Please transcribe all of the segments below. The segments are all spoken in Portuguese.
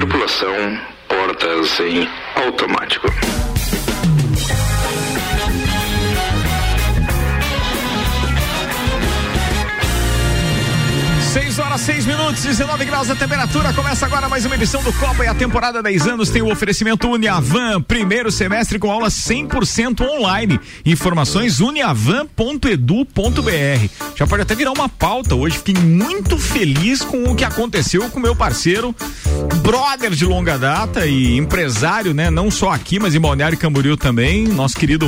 Tripulação, portas em automático. 6 horas, 6 minutos, 19 graus a temperatura. Começa agora mais uma edição do Copa e a temporada 10 anos tem o oferecimento Uniavan, primeiro semestre com aulas 100% online. Informações uniavan.edu.br. Já pode até virar uma pauta hoje. Fiquei muito feliz com o que aconteceu com meu parceiro, brother de longa data e empresário, né? Não só aqui, mas em Balneário Camboriú também. Nosso querido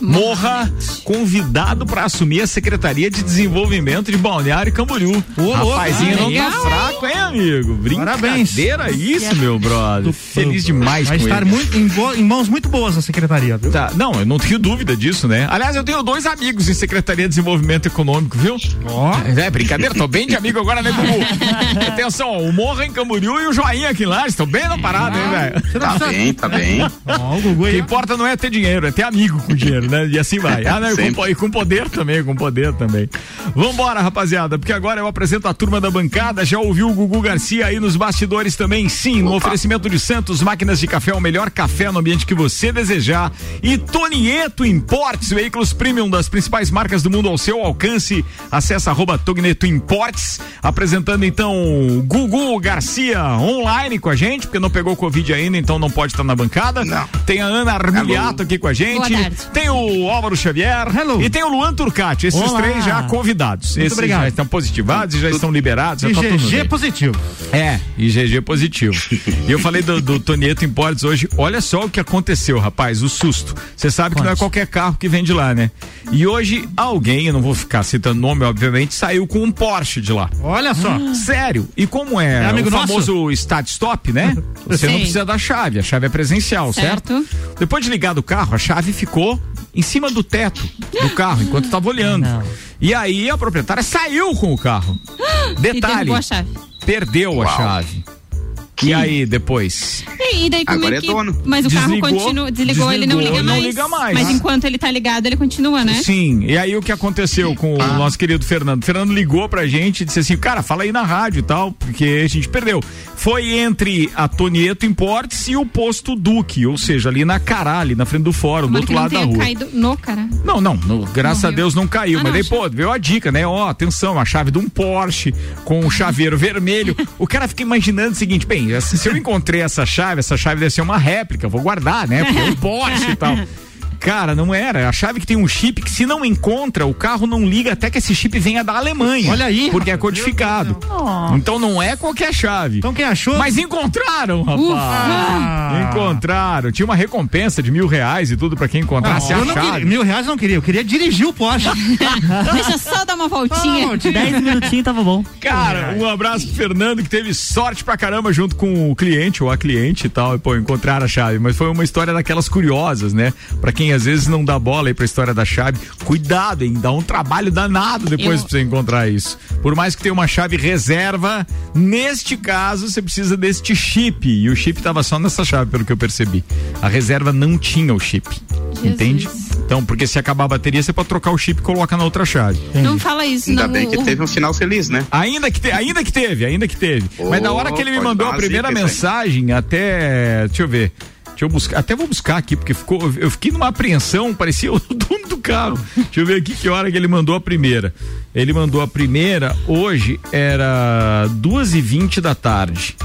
Morra, convidado para assumir a Secretaria de Desenvolvimento de Balneário Camboriú. Ô, Rapazinho não tá fraco, hein, amigo? Parabéns. Brincadeira isso, meu brother. Feliz demais Vai com estar ele. muito, em, em mãos muito boas a secretaria, viu? Tá, não, eu não tenho dúvida disso, né? Aliás, eu tenho dois amigos em Secretaria de Desenvolvimento Econômico, viu? Ó. É, brincadeira, tô bem de amigo agora, né, Gugu? Atenção, ó, o Morra em Camboriú e o Joinha aqui lá, estão bem na parada, hein, velho? Tá precisa- bem, tá bem. Ó, o Gugu que importa não é ter dinheiro, é ter amigo com dinheiro, né? E assim vai. Ah, e com, e com poder também, com poder também. Vambora, rapaziada, porque agora eu apresento a turma da bancada. Já ouviu o Gugu Garcia aí nos bastidores também? Sim, no oferecimento de Santos, máquinas de café, o melhor café no ambiente que você desejar. E Tonieto Importes, veículos premium das principais marcas do mundo ao seu alcance. Acesse arroba Togneto Importes, apresentando então Gugu Garcia online com a gente, porque não pegou Covid ainda, então não pode estar na bancada. Não. Tem a Ana Armiliato aqui com a gente. Tem o Álvaro Xavier. Hello. E tem o Luan Turcati. Esses Olá. três já convidados. Esses obrigado. já estão positivados e já estão liberados. Já E tá positivo. É, e GG positivo. e eu falei do, do Tonieto Importes hoje. Olha só o que aconteceu, rapaz. O susto. Você sabe que não é qualquer carro que vem de lá, né? E hoje alguém, eu não vou ficar citando nome, obviamente, saiu com um Porsche de lá. Olha só. Sério. E como é, É amigo o nosso? famoso start stop, né? Você não Sim. precisa da chave, a chave é presencial, certo? Certo. Depois de ligar do carro, a chave ficou em cima do teto do carro enquanto estava olhando. E aí a proprietária saiu com o carro. Detalhe, derrubou a chave. perdeu a Uau. chave. E aí depois? E, e daí como Agora é é que. dono. Mas o carro Desligou, continua. Desligou, ele não desligou, liga não mais. liga mais. Mas enquanto ele tá ligado, ele continua, né? Sim, e aí o que aconteceu com o nosso querido Fernando? O Fernando ligou pra gente e disse assim, cara, fala aí na rádio e tal, porque a gente perdeu. Foi entre a Tonieto Importes e o posto Duque, ou seja, ali na Cará, ali na frente do fórum, do Tomara outro que não lado da rua. caído no cara. Não, não, no- graças a. Deus não caiu, Ah, mas não, daí, achei. pô, veio a dica, né? Ó, atenção, a chave de um Porsche com um chaveiro vermelho. O cara fica imaginando o seguinte, bem, se eu encontrei essa chave, essa chave deve ser uma réplica, vou guardar, né? Porque é um Porsche e tal. Cara, não era. A chave que tem um chip que se não encontra, o carro não liga até que esse chip venha da Alemanha. Olha aí, Porque é codificado. Então não é qualquer chave. Então quem achou? Mas encontraram, rapaz. Ah. Encontraram. Tinha uma recompensa de mil reais e tudo pra quem encontrasse eu a não chave. queria, mil reais eu não queria, eu queria dirigir o Porsche. Deixa só dar uma voltinha. Ah, 10 minutinhos tava bom. Cara, um abraço pro Fernando que teve sorte pra caramba junto com o cliente ou a cliente e tal, e pô, encontrar a chave. Mas foi uma história daquelas curiosas, né? Pra quem às vezes não dá bola aí pra história da chave, cuidado, hein? Dá um trabalho danado depois Eu- pra você encontrar isso. Por mais que tenha uma chave reserva, neste caso você precisa deste chip. E o chip tava só nessa chave, pelo que eu percebi. A reserva não tinha o chip. Entende? Então, porque se acabar a bateria, você pode trocar o chip e coloca na outra chave. Não fala isso, Ainda não. bem que teve um final feliz, né? Ainda que, te- ainda que teve, ainda que teve. Mas na hora que ele me mandou a primeira isso aí. mensagem, até. Deixa eu ver. Deixa eu buscar. Até vou buscar aqui, porque ficou. Eu fiquei numa apreensão, parecia o dono do carro. Deixa eu ver aqui que hora que ele mandou a primeira. Ele mandou a primeira, hoje era duas e vinte da tarde.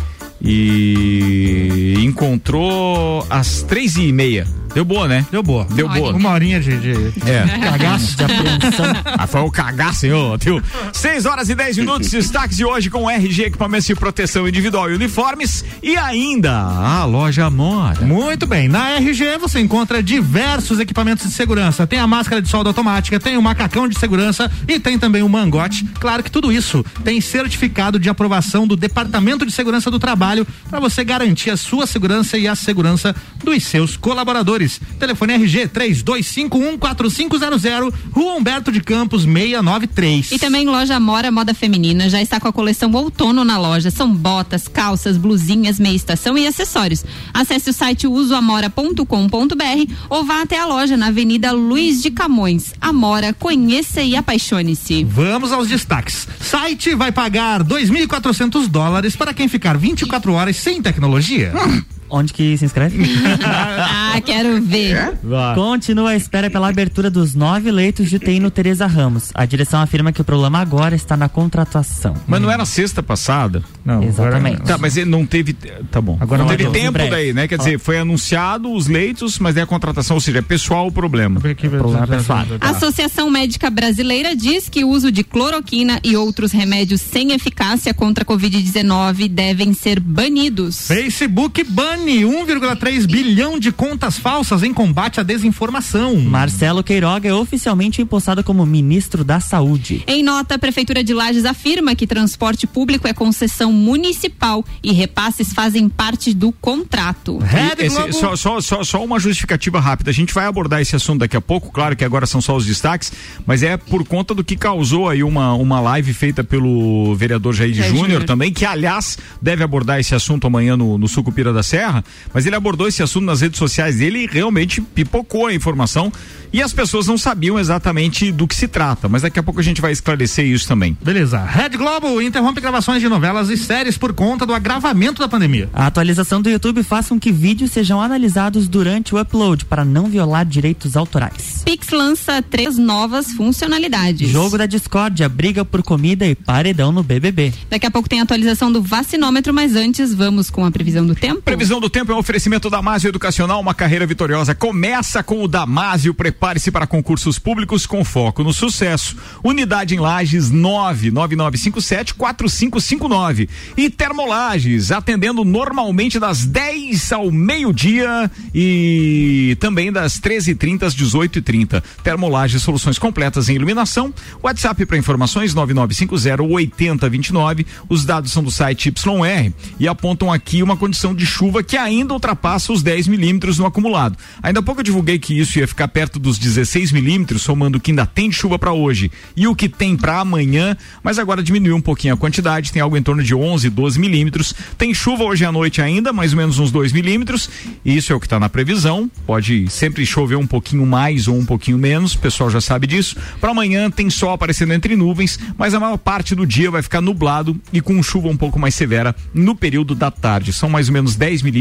E encontrou às três e meia. Deu boa, né? Deu boa. Deu boa. Uma horinha de, de É. cagaço. De apreensão. Ah, foi o cagaço, hein, ô, tio. 6 horas e 10 minutos, destaques de hoje com RG Equipamentos de Proteção Individual e Uniformes e ainda a loja Mora. Muito bem, na RG você encontra diversos equipamentos de segurança. Tem a máscara de solda automática, tem o macacão de segurança e tem também o mangote. Claro que tudo isso tem certificado de aprovação do Departamento de Segurança do Trabalho para você garantir a sua segurança e a segurança dos seus colaboradores. Telefone RG 32514500, Rua Humberto de Campos 693. E também loja Amora Moda Feminina já está com a coleção outono na loja. São botas, calças, blusinhas, meia estação e acessórios. Acesse o site usoamora.com.br ou vá até a loja na Avenida Luiz de Camões. Amora, conheça e apaixone-se. Vamos aos destaques. Site vai pagar 2.400 dólares para quem ficar 24 horas sem tecnologia. Onde que se inscreve? ah, quero ver. Continua a espera pela abertura dos nove leitos de UTI no Teresa Ramos. A direção afirma que o problema agora está na contratação. Mas não era sexta passada? Não. Exatamente. Agora, tá, mas ele não teve. Tá bom. Agora não, não teve tempo daí, né? Quer dizer, foi anunciado os leitos, mas daí a contratação, ou seja, é pessoal o problema. O problema é pessoal. A Associação Médica Brasileira diz que o uso de cloroquina e outros remédios sem eficácia contra a Covid-19 devem ser banidos. Facebook bane 1,3 bilhão de contas falsas em combate à desinformação. Marcelo Queiroga é oficialmente empossado como ministro da Saúde. Em nota, a Prefeitura de Lages afirma que transporte público é concessão municipal e repasses fazem parte do contrato. Esse, só, só, só, só uma justificativa rápida. A gente vai abordar esse assunto daqui a pouco, claro que agora são só os destaques, mas é por conta do que causou aí uma, uma live feita pelo vereador Jair é, Júnior também, que aliás deve abordar esse assunto amanhã no, no Sucupira da Serra mas ele abordou esse assunto nas redes sociais dele e realmente pipocou a informação e as pessoas não sabiam exatamente do que se trata, mas daqui a pouco a gente vai esclarecer isso também. Beleza. Rede Globo interrompe gravações de novelas e séries por conta do agravamento da pandemia. A atualização do YouTube faz com que vídeos sejam analisados durante o upload para não violar direitos autorais. Pix lança três novas funcionalidades. Jogo da discórdia, briga por comida e paredão no BBB. Daqui a pouco tem a atualização do vacinômetro, mas antes vamos com a previsão do tempo. Previsão do tempo é um oferecimento Damásio Educacional, uma carreira vitoriosa. Começa com o Damásio, prepare-se para concursos públicos com foco no sucesso. Unidade em Lages 99957 4559. E Termolages, atendendo normalmente das 10 ao meio-dia e também das 13h30 às 18h30. Termolages, soluções completas em iluminação. WhatsApp para informações 9950 8029. Os dados são do site YR e apontam aqui uma condição de chuva que ainda ultrapassa os 10 milímetros no acumulado. Ainda há pouco eu divulguei que isso ia ficar perto dos 16 milímetros, somando o que ainda tem de chuva para hoje e o que tem para amanhã, mas agora diminuiu um pouquinho a quantidade, tem algo em torno de 11, 12 milímetros. Tem chuva hoje à noite ainda, mais ou menos uns 2 milímetros, e isso é o que está na previsão. Pode sempre chover um pouquinho mais ou um pouquinho menos, o pessoal já sabe disso. Para amanhã tem sol aparecendo entre nuvens, mas a maior parte do dia vai ficar nublado e com chuva um pouco mais severa no período da tarde. São mais ou menos 10 milímetros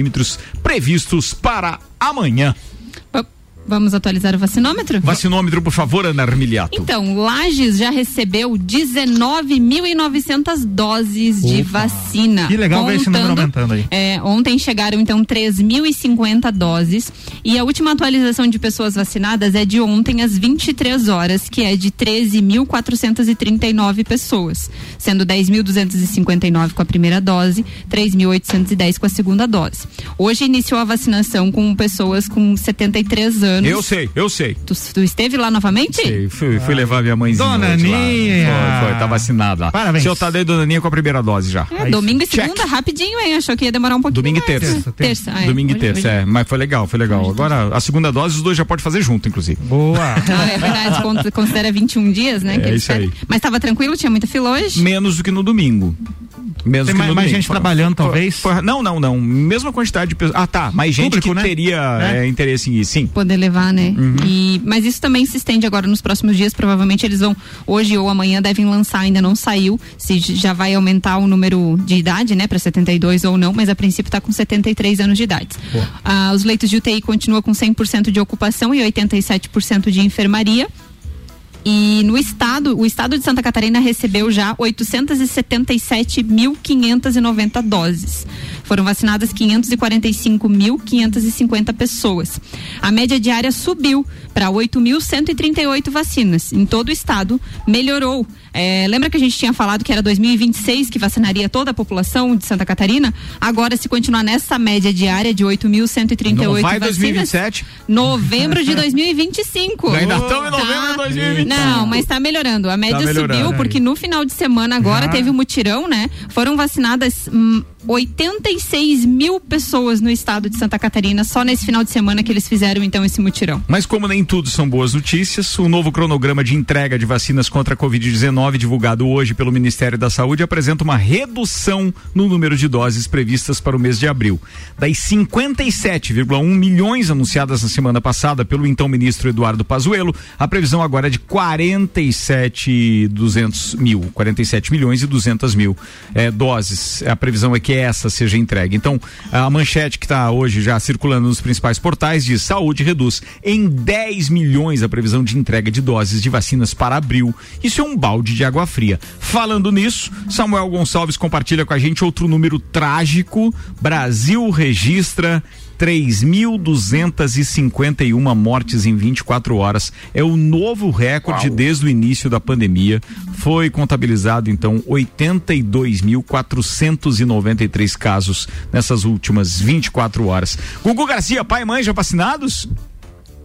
previstos para amanhã. Vamos atualizar o vacinômetro? Vacinômetro, por favor, Ana Armiliato. Então, Lages já recebeu 19.900 doses Opa. de vacina. Que legal ver esse número aumentando aí. É, ontem chegaram, então, 3.050 doses. E a última atualização de pessoas vacinadas é de ontem às 23 horas, que é de 13.439 pessoas. Sendo 10.259 com a primeira dose, 3.810 com a segunda dose. Hoje iniciou a vacinação com pessoas com 73 anos anos. Eu sei, eu sei. Tu, tu esteve lá novamente? Sei, fui, fui levar minha mãezinha. Dona Aninha. Foi, foi, tá vacinado lá. Parabéns. Seu Tadeu e Dona Aninha com a primeira dose já. É, domingo e segunda, Check. rapidinho, hein? Achou que ia demorar um pouquinho Domingo e terça. Terça. terça. Ah, é. Domingo e terça, hoje. é. Mas foi legal, foi legal. Agora, a segunda dose, os dois já podem fazer junto, inclusive. Boa. ah, é verdade, considera 21 dias, né? É isso aí. Mas tava tranquilo? Tinha muita fila hoje? Menos do que no domingo. Mesmo Tem mais, mais gente trabalhando, talvez? Não, não, não. Mesma quantidade de pessoas. Ah, tá. Mais gente Público, que né? teria é. É, interesse em ir, sim. Poder levar, né? Uhum. E, mas isso também se estende agora nos próximos dias. Provavelmente eles vão, hoje ou amanhã, devem lançar. Ainda não saiu se já vai aumentar o número de idade, né? Para 72 ou não, mas a princípio está com 73 anos de idade. Ah, os leitos de UTI continuam com 100% de ocupação e 87% de enfermaria. E no estado, o estado de Santa Catarina recebeu já 877.590 doses. Foram vacinadas 545.550 pessoas. A média diária subiu para 8.138 vacinas. Em todo o estado, melhorou É, lembra que a gente tinha falado que era 2026 que vacinaria toda a população de Santa Catarina? Agora, se continuar nessa média diária de 8.138 Não vai vacinas, 2027? novembro de 2025. Ainda estamos em novembro de 2025. Não, mas tá melhorando. A média melhorando. subiu porque no final de semana agora Já. teve um mutirão, né? Foram vacinadas hum, 86 mil pessoas no estado de Santa Catarina só nesse final de semana que eles fizeram então esse mutirão. Mas como nem tudo são boas notícias, o novo cronograma de entrega de vacinas contra a Covid-19 divulgado hoje pelo Ministério da Saúde apresenta uma redução no número de doses previstas para o mês de abril. Das 57,1 milhões anunciadas na semana passada pelo então ministro Eduardo Pazuello, a previsão agora é de 47 200 mil, 47 milhões e 200 mil eh, doses. A previsão é que essa seja entregue. Então, a manchete que está hoje já circulando nos principais portais diz: saúde reduz em 10 milhões a previsão de entrega de doses de vacinas para abril. Isso é um balde de água fria. Falando nisso, Samuel Gonçalves compartilha com a gente outro número trágico. Brasil registra 3.251 mortes em 24 horas. É o novo recorde desde o início da pandemia. Foi contabilizado, então, 82.493 casos nessas últimas 24 horas. Gugu Garcia, pai e mãe já vacinados?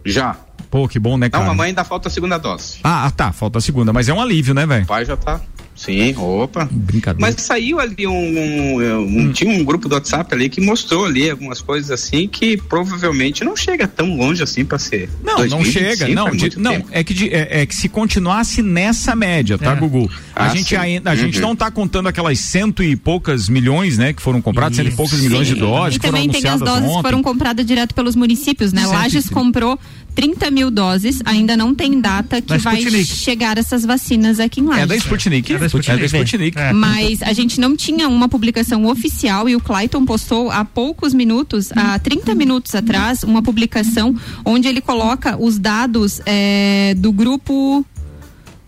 Já. Pô, que bom, né, Não, cara? mamãe ainda falta a segunda dose. Ah, tá, falta a segunda, mas é um alívio, né, velho? O pai já tá. Sim, opa. Brincadeira. Mas saiu ali um, um- um- Tinha um grupo do WhatsApp ali que mostrou ali algumas coisas assim que provavelmente não chega tão longe assim pra ser. Não, não 2025 chega. Não, é de- muito não tempo. é, que de- é, é que se continuasse nessa média, tá, É. Gugu? A Ah, gente sim. ainda, a gente Uhum. não tá contando aquelas cento e poucas milhões, né, que foram compradas, cento e poucos milhões de doses, E que foram também tem as anunciadas doses que ontem. foram compradas direto pelos municípios, né? Lages trinta. comprou 30 mil doses, ainda não tem data que Da vai Sputnik. chegar essas vacinas aqui em Lages. É da Sputnik. É da Sputnik. É da Sputnik. É. Mas a gente não tinha uma publicação oficial e o Clayton postou há poucos minutos, há 30 minutos atrás, uma publicação onde ele coloca os dados eh, do grupo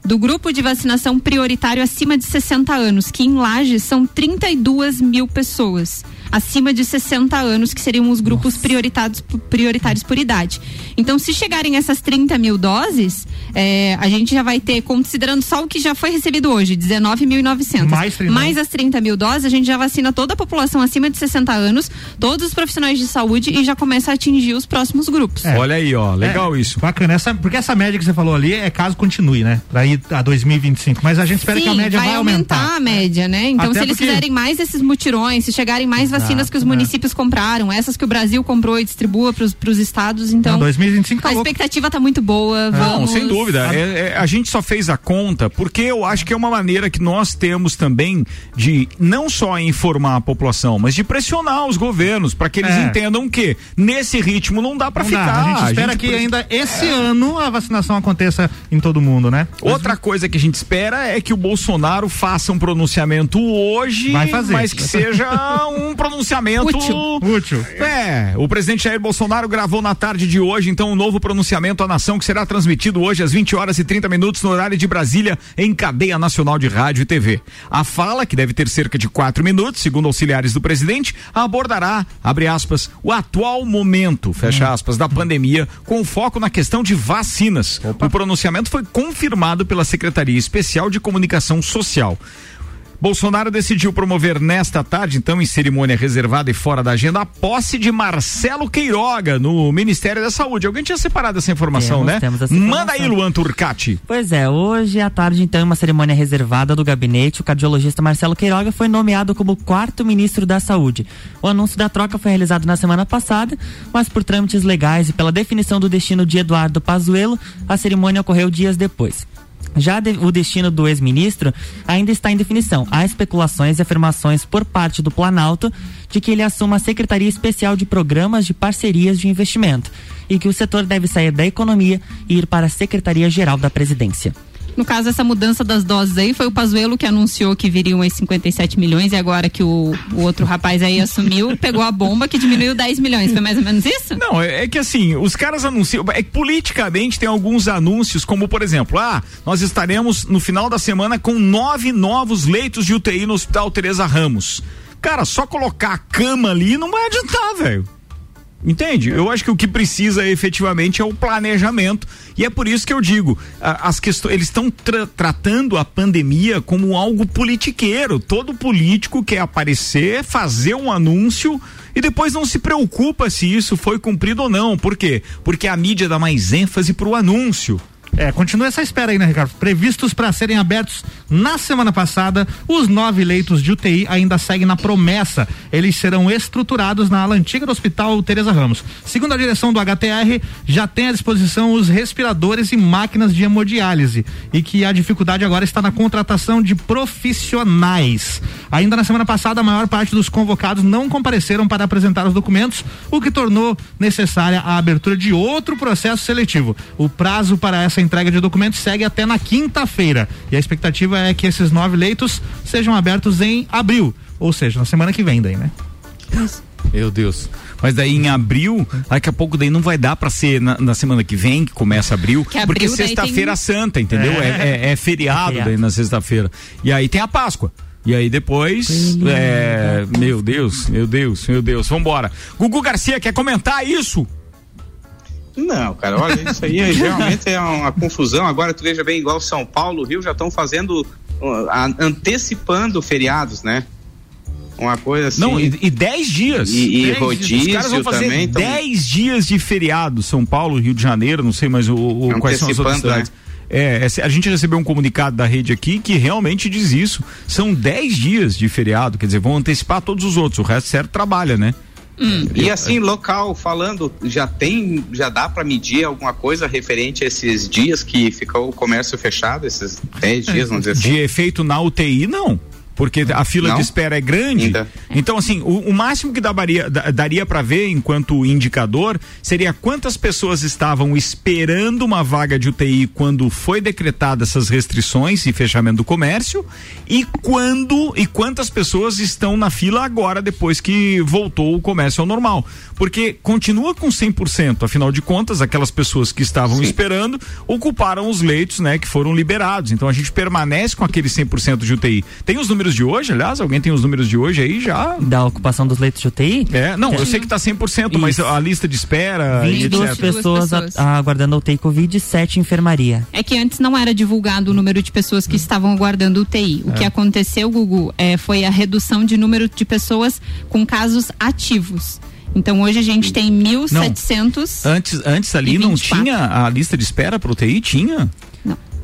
do grupo de vacinação prioritário acima de 60 anos, que em Lages são 32 mil pessoas acima de 60 anos, que seriam os grupos prioritários, prioritários por idade. Então, se chegarem essas 30 mil doses, eh, a gente já vai ter, considerando só o que já foi recebido hoje, 19.900. Mais 30 Mais as 30 mil doses, a gente já vacina toda a população acima de 60 anos, todos os profissionais de saúde e já começa a atingir os próximos grupos. É. Olha aí, ó, legal É, isso. Bacana, essa, porque essa média que você falou ali é caso continue, né? Pra ir a 2025. Mas a gente espera Sim, que a média vai vai aumentar. a média, né? Então, Até se eles porque- fizerem mais esses mutirões, se chegarem mais vacinas que os municípios compraram, essas que o Brasil comprou e distribua para os estados, então. Não, 2025 tá a louco. expectativa tá muito boa. Não, Vamos... sem dúvida. É- é- a gente só fez a conta porque eu acho que é uma maneira que nós temos também de não só informar a população, mas de pressionar os governos para que eles É. entendam que nesse ritmo não dá para Não dá. ficar. A gente espera que pre- ainda esse ano a vacinação aconteça em todo mundo, né? Outra coisa que a gente espera é que o Bolsonaro faça um pronunciamento hoje, Vai fazer. mas que seja um pronunciamento Útil. Útil. É, o presidente Jair Bolsonaro gravou na tarde de hoje, então, um novo pronunciamento à nação que será transmitido hoje às 20 horas e 30 minutos no horário de Brasília, em cadeia nacional de rádio e TV. A fala, que deve ter cerca de quatro minutos, segundo auxiliares do presidente, abordará, abre aspas, o atual momento, fecha aspas, da pandemia, com foco na questão de vacinas. O pronunciamento foi confirmado pela Secretaria Especial de Comunicação Social. Bolsonaro decidiu promover nesta tarde, então, em cerimônia reservada e fora da agenda, a posse de Marcelo Queiroga no Ministério da Saúde. Alguém tinha separado essa informação, Temos, né? temos essa Manda aí, informação. Luan Turcati. Pois é, hoje à tarde, então, em uma cerimônia reservada do gabinete, o cardiologista Marcelo Queiroga foi nomeado como quarto ministro da Saúde. O anúncio da troca foi realizado na semana passada, mas por trâmites legais e pela definição do destino de Eduardo Pazuello, a cerimônia ocorreu dias depois. Já de- o destino do ex-ministro ainda está em definição. Há especulações e afirmações por parte do Planalto de que ele assuma a Secretaria Especial de Programas de Parcerias de Investimento e que o setor deve sair da economia e ir para a Secretaria-Geral da Presidência. No caso, essa mudança das doses aí foi o Pazuello que anunciou que viriam esses 57 milhões e agora que o, o outro rapaz aí assumiu, pegou a bomba que diminuiu 10 milhões. Foi mais ou menos isso? Não, é, é que assim, os caras anunciam. É que politicamente tem alguns anúncios, como por exemplo, ah, nós estaremos no final da semana com nove novos leitos de UTI no Hospital Teresa Ramos. Cara, só colocar a cama ali não vai adiantar, velho. Entende? Eu acho que o que precisa efetivamente é o planejamento. E é por isso que eu digo, as questões, eles estão tra tratando a pandemia como algo politiqueiro. Todo político quer aparecer, fazer um anúncio e depois não se preocupa se isso foi cumprido ou não. Por quê? Porque a mídia dá mais ênfase para o anúncio. É, continua essa espera aí, né, Ricardo? Previstos para serem abertos na semana passada, os nove leitos de UTI ainda seguem na promessa. Eles serão estruturados na ala antiga do Hospital Teresa Ramos. Segundo a direção do HTR, já tem à disposição os respiradores e máquinas de hemodiálise e que a dificuldade agora está na contratação de profissionais. Ainda na semana passada, a maior parte dos convocados não compareceram para apresentar os documentos, o que tornou necessária a abertura de outro processo seletivo. O prazo para essa entrega de documentos segue até na quinta-feira. E a expectativa é que esses nove leitos sejam abertos em abril, ou seja, na semana que vem daí, né? Meu Deus. Mas daí em abril, daqui a pouco daí não vai dar para ser na, na, semana que vem, que começa abril, abril porque sexta-feira tem... santa, entendeu? É, é, é, é feriado, é daí na sexta-feira. E aí tem a Páscoa. E aí depois, é, meu Deus, meu Deus, meu Deus, vambora. Gugu Garcia quer comentar isso? Não, cara, olha, isso aí realmente é uma confusão. Agora tu veja bem, igual São Paulo, Rio já estão fazendo, uh, antecipando feriados, né? Uma coisa assim. Não, e 10 dias. E, e rodízio Os caras vão fazer 10 dias de feriado. São Paulo, Rio de Janeiro, não sei mais o, o quais são as outras cidades. Né? É, a gente recebeu um comunicado da rede aqui que realmente diz isso. São 10 dias de feriado, quer dizer, vão antecipar todos os outros. O resto certo trabalha, né? Hum. E assim, local, falando, já tem, já dá para medir alguma coisa referente a esses dias que ficou o comércio fechado, esses 10 dias, vamos dizer assim? De efeito na UTI, não porque a fila não? de espera é grande. Ainda. Então, assim, o, o, máximo que daria, daria para ver enquanto indicador seria quantas pessoas estavam esperando uma vaga de UTI quando foi decretada essas restrições e fechamento do comércio e quando e quantas pessoas estão na fila agora depois que voltou o comércio ao normal. Porque continua com 100%, afinal de contas, aquelas pessoas que estavam Sim. esperando ocuparam os leitos, né, que foram liberados. Então a gente permanece com aquele 100% de UTI. Tem os números números de hoje, aliás? Alguém tem os números de hoje aí já? Da ocupação dos leitos de UTI? É, não, eu sei que está 100%, Isso. mas a lista de espera. 22 pessoas, pessoas. A, aguardando UTI Covid e 7 enfermaria. É que antes não era divulgado o número de pessoas que estavam aguardando UTI. O é. que aconteceu, Gugu, é, foi a redução de número de pessoas com casos ativos. Então hoje a gente tem 1.700. Antes, antes ali não tinha a lista de espera para UTI? Tinha?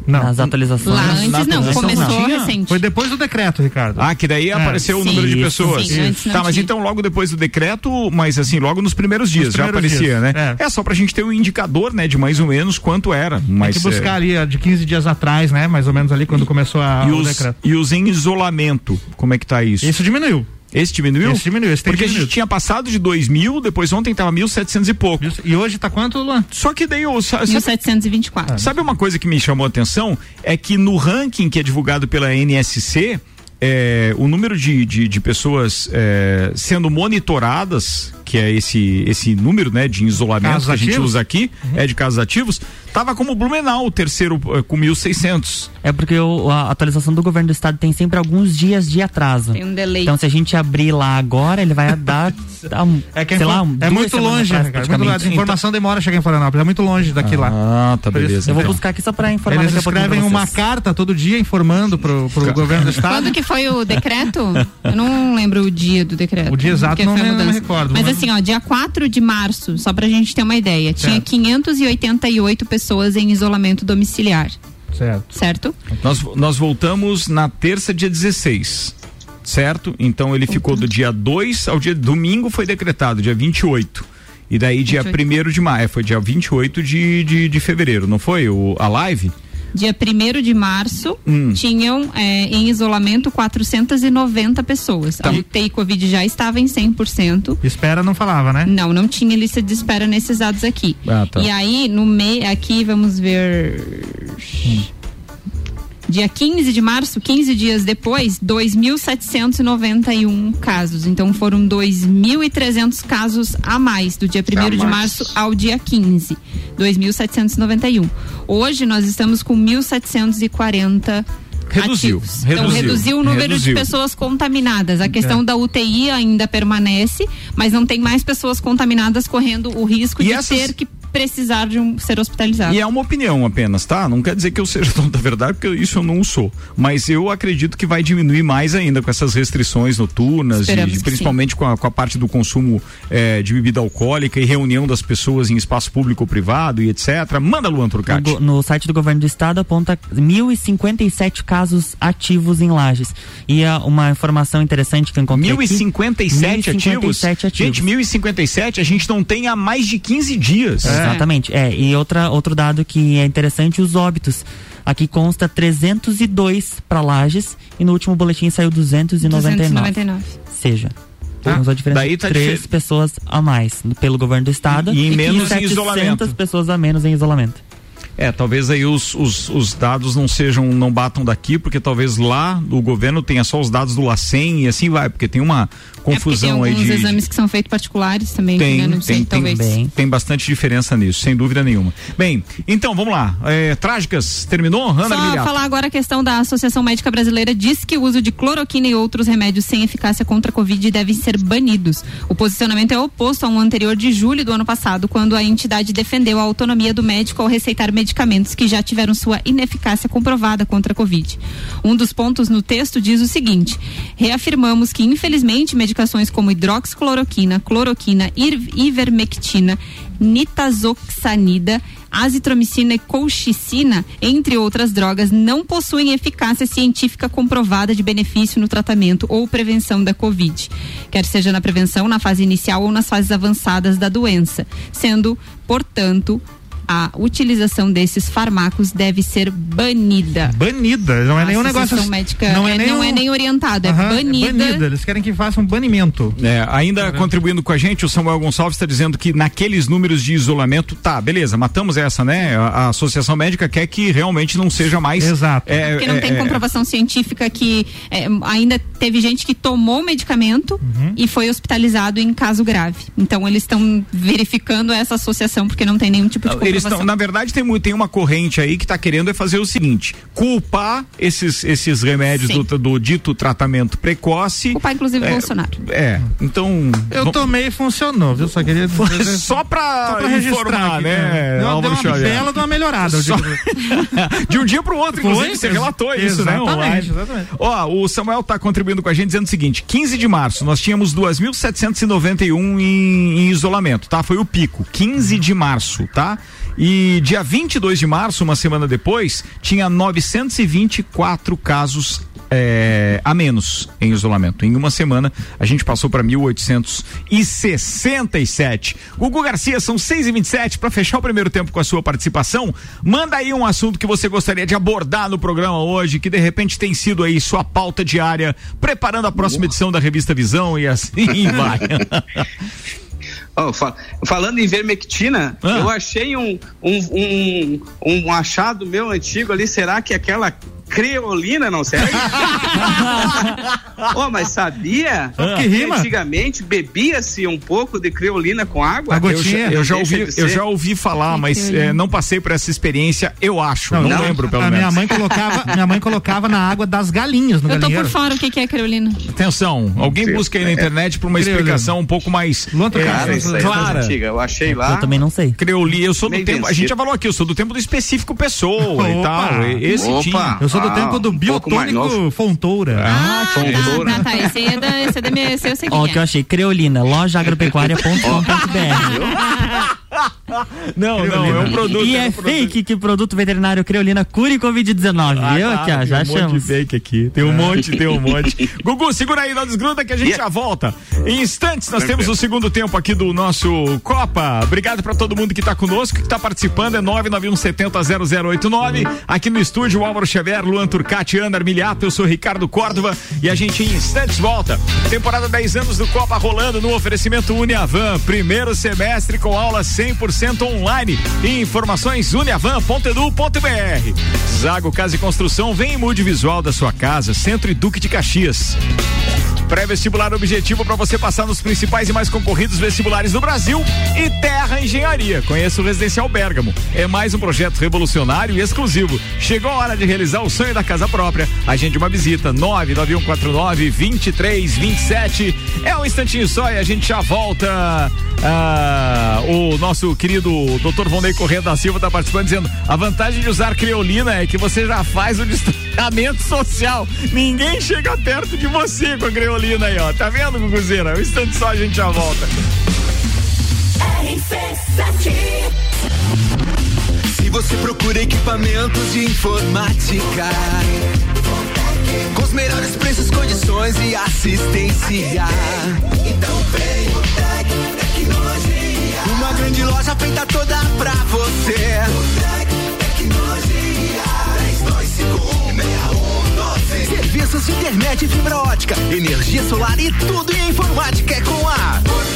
Não. Nas atualizações. Lá antes não, começou não recente. Foi depois do decreto, Ricardo. Ah, que daí é. apareceu sim, o número de pessoas. Sim, sim. Tá, mas tinha. então logo depois do decreto, mas assim, logo nos primeiros dias nos já primeiros aparecia, dias. né? É. é. só pra gente ter um indicador, né, de mais ou menos quanto era. Mas, Tem que buscar é... ali de 15 dias atrás, né, mais ou menos ali quando começou a, e o os, decreto. E os em isolamento, como é que tá isso? Isso diminuiu. Esse diminuiu? Esse diminuiu. Esse Porque diminuído. a gente tinha passado de 2 mil, depois ontem tava 1.700 e pouco. E hoje tá quanto, Luan? Só que daí... 1.724. Sabe uma coisa que me chamou a atenção? É que no ranking que é divulgado pela NSC, é, o número de, de, de pessoas é, sendo monitoradas, que é esse, esse número né, de isolamento casos que a gente ativos? usa aqui, uhum. é de casos ativos, estava como Blumenau, o terceiro uh, com 1.600. É porque o, a atualização do governo do estado tem sempre alguns dias de atraso. Tem um delay. Então se a gente abrir lá agora, ele vai dar, dar um, é que sei lá, um, é muito longe, atrás, cara, muito, a informação então, demora a chegar em Florianópolis, é muito longe daqui ah, lá. Ah, tá beleza. Eu vou então. buscar aqui só para informar Eles escrevem uma carta todo dia informando pro, pro governo do estado. Quando que foi o decreto? Eu não lembro o dia do decreto. O dia exato não, me, não recordo. Mas, mas assim, ó, dia 4 de março, só pra gente ter uma ideia, certo. tinha 588 pessoas em isolamento domiciliar. Certo. Certo? Nós, nós voltamos na terça, dia 16. Certo? Então ele ficou do dia 2 ao dia domingo foi decretado, dia 28. E daí dia 1 de maio, foi dia 28 de, de, de fevereiro, não foi? O, a live? Dia 1 de março, hum. tinham é, em isolamento 490 pessoas. Tá. A UTI Covid já estava em 100%. Espera não falava, né? Não, não tinha lista de espera nesses dados aqui. Ah, tá. E aí, no meio, aqui vamos ver. Hum. Dia 15 de março, 15 dias depois, 2.791 casos. Então foram 2.300 casos a mais do dia 1 de março ao dia 15. 2.791. Hoje nós estamos com 1.740 Reduziu, ativos. reduziu, então reduziu o número reduziu. de pessoas contaminadas. A questão É. da UTI ainda permanece, mas não tem mais pessoas contaminadas correndo o risco E de essas- ter que precisar de um, ser hospitalizado. E é uma opinião apenas, tá? Não quer dizer que eu seja dono da verdade, porque isso eu não sou. Mas eu acredito que vai diminuir mais ainda com essas restrições noturnas, e principalmente com a, com a parte do consumo eh, de bebida alcoólica e reunião das pessoas em espaço público ou privado e etc. Manda, Luan No, Turcati. go- no site do governo do estado aponta 1.057 casos ativos em lajes. E ah, uma informação interessante que eu encontrei aqui, 1057 ativos? 1057 ativos. Gente, 1057 a gente não tem há mais de 15 dias. Exatamente. É, e outra, outro dado que é interessante, os óbitos. Aqui consta 302 para lajes e no último boletim saiu 299. 299. Seja, temos a diferença daí de tá três pessoas a mais pelo governo do estado E em que menos em 700 isolamento. pessoas a menos em isolamento. É, talvez aí os, os, os dados não sejam, não batam daqui, porque talvez lá o governo tenha só os dados do LACEN e assim vai, porque tem uma confusão é aí porque tem de. alguns exames que são feitos particulares também, Tem, né? Não sei, tem, tem, talvez. bem. tem bastante diferença nisso, sem dúvida nenhuma. Bem, então vamos lá. É, trágicas, terminou? Ana Só Miliato? falar agora a questão da Associação Médica Brasileira diz que o uso de cloroquina e outros remédios sem eficácia contra a Covid devem ser banidos. O posicionamento é oposto a um anterior de julho do ano passado, quando a entidade defendeu a autonomia do médico ao receitar medicamentos que já tiveram sua ineficácia comprovada contra a Covid. Um dos pontos no texto diz o seguinte: reafirmamos que, infelizmente, medicações como hidroxicloroquina, cloroquina, ivermectina, nitazoxanida, azitromicina e colchicina, entre outras drogas, não possuem eficácia científica comprovada de benefício no tratamento ou prevenção da Covid, quer seja na prevenção, na fase inicial ou nas fases avançadas da doença, sendo, portanto, a utilização desses fármacos deve ser banida. Banida, não é nenhum negócio. Associação médica não é, é, não é nem orientado, é Aham, banida. Eles querem que faça um banimento. É, ainda contribuindo com a gente, o Samuel Gonçalves está dizendo que naqueles números de isolamento, tá, beleza, matamos essa, né? A, a Associação Médica quer que realmente não seja mais. Exato. É, Porque não é, tem é, comprovação científica que é, ainda teve gente que tomou o medicamento Uhum. e foi hospitalizado em caso grave. Então eles estão verificando essa associação porque não tem nenhum tipo de Eles comprovação. estão, na verdade, tem, tem uma corrente aí que está querendo é fazer o seguinte: culpar esses, esses remédios do, do dito tratamento precoce. Culpar, inclusive, é, Bolsonaro. É, então. Eu tomei e funcionou, viu? Só queria dizer. Só pra, Só pra registrar aqui, né? Deu, deu Álvaro uma Xavier? bela de uma melhorada. Só-. De um dia pro outro, Foi? inclusive, você relatou isso, né? Exatamente, online. exatamente. Ó, o Samuel tá contribuindo com a gente dizendo o seguinte: 15 de março, nós tínhamos 2.791 em, em isolamento, tá? Foi o pico. 15 de março, tá? E dia 22 de março, uma semana depois, tinha 924 casos é, a menos em isolamento. Em uma semana, a gente passou para 1.867. Gugu Garcia, são 6 e 27 para fechar o primeiro tempo com a sua participação. Manda aí um assunto que você gostaria de abordar no programa hoje, que de repente tem sido aí sua pauta diária, preparando a próxima edição da revista Visão e assim vai. Ó, fa- falando em vermectina, Ah. eu achei um, um, um, um achado meu antigo ali. Será que aquela creolina não serve? Ó, mas sabia Que rima? antigamente bebia-se um pouco de creolina com água? A Eu já, gotinha. eu já ouvi, eu já ouvi falar, mas eh, não passei por essa experiência, eu acho. Não, não, lembro, pelo a menos. minha mãe colocava, minha mãe colocava na água das galinhas no Eu tô galinheiro. por fora o que, que é creolina. Atenção, alguém busca aí na internet por uma Creolina. explicação um pouco mais Turcati. eh, Cara, isso aí é clara. das antigas. Eu achei lá. Eu também não sei. Creoli, eu sou do Meio tempo, a vencido. gente já falou aqui, eu sou do tempo do específico pessoa e tal. Esse Opa! tinha. Eu sou do Ah, tempo do um biotônico. Fontoura. Ah, tá, fontoura. tá, tá. Esse aí é da, esse é da minha. Esse eu sei Ó, quem que eu é. achei, Creolina, lojaagropecuaria.com.br. Não, não, é um produto. E é é um produto. fake que produto veterinário Creolina cure Covid-19, Ah, viu? tá, Aqui, ó, tem já um monte de achamos. fake aqui. Tem um monte, tem um monte. Gugu, segura aí, não desgruda que a gente Yeah. já volta. Em instantes, nós temos o segundo tempo aqui do nosso Copa. Obrigado pra todo mundo que tá conosco, que tá participando. É 991700089. Aqui no estúdio, o Álvaro Xavier, Luan Turcati, Ana Armiliato. Eu sou Ricardo Córdova e a gente em instantes volta. Temporada 10 anos do Copa rolando no oferecimento Uniavan. Primeiro semestre com aula 100% online. Informações uniavan.edu.br. Zago Casa e Construção vem em mude visual da sua casa, Centro e Duque de Caxias. Pré-vestibular objetivo para você passar nos principais e mais concorridos vestibulares do Brasil e Terra Engenharia. Conheça o Residencial Bergamo. É mais um projeto revolucionário e exclusivo. Chegou a hora de realizar o sonho da casa própria. Agende uma visita 99149 2327. É um instantinho só e a gente já volta. Ah, o nosso querido Dr. Vonei Corrêa da Silva está participando dizendo: a vantagem de usar creolina é que você já faz o distanciamento social. Ninguém chega perto de você com a creolina aí, ó. Tá vendo, Guguzeira? Um instante só a gente já volta. Se você procura equipamentos de informática, com os melhores preços, condições e assistência, então vem o Tec Tecnologia. Uma grande loja feita toda pra você. Internet, fibra ótica, energia solar e tudo em informática é com a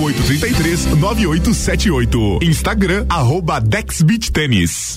8833 9878. Instagram, arroba Dexbeat Tênis.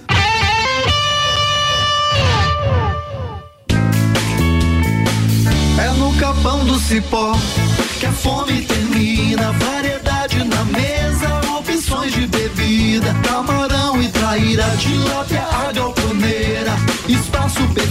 Cipó que a fome termina. Variedade na mesa, opções de bebida. Camarão e traíra, tilápia, a galponeira. Espaço perfeito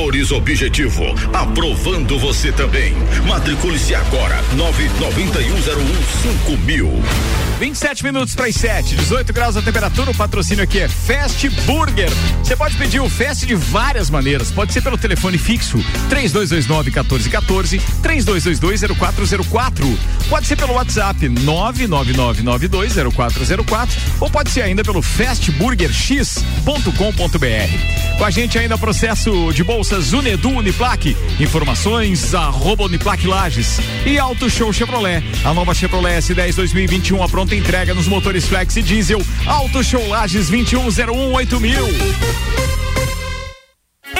Aprovadores Objetivo, aprovando você também. Matricule-se agora, 99101 mil. 27 minutos para as 7, 18 graus a temperatura. O patrocínio aqui é Fast Burger. Você pode pedir o Fast de várias maneiras. Pode ser pelo telefone fixo 3229 1414, 3222 Pode ser pelo WhatsApp 999920404 ou pode ser ainda pelo fastburgerx.com.br. Com a gente ainda processo de bolsas Unedu Uniplaque. Informações arroba Uniplaque Lages e Auto Show Chevrolet. A nova Chevrolet S10 2021 a pronta entrega nos motores Flex e Diesel. Auto Show Lages 21018000.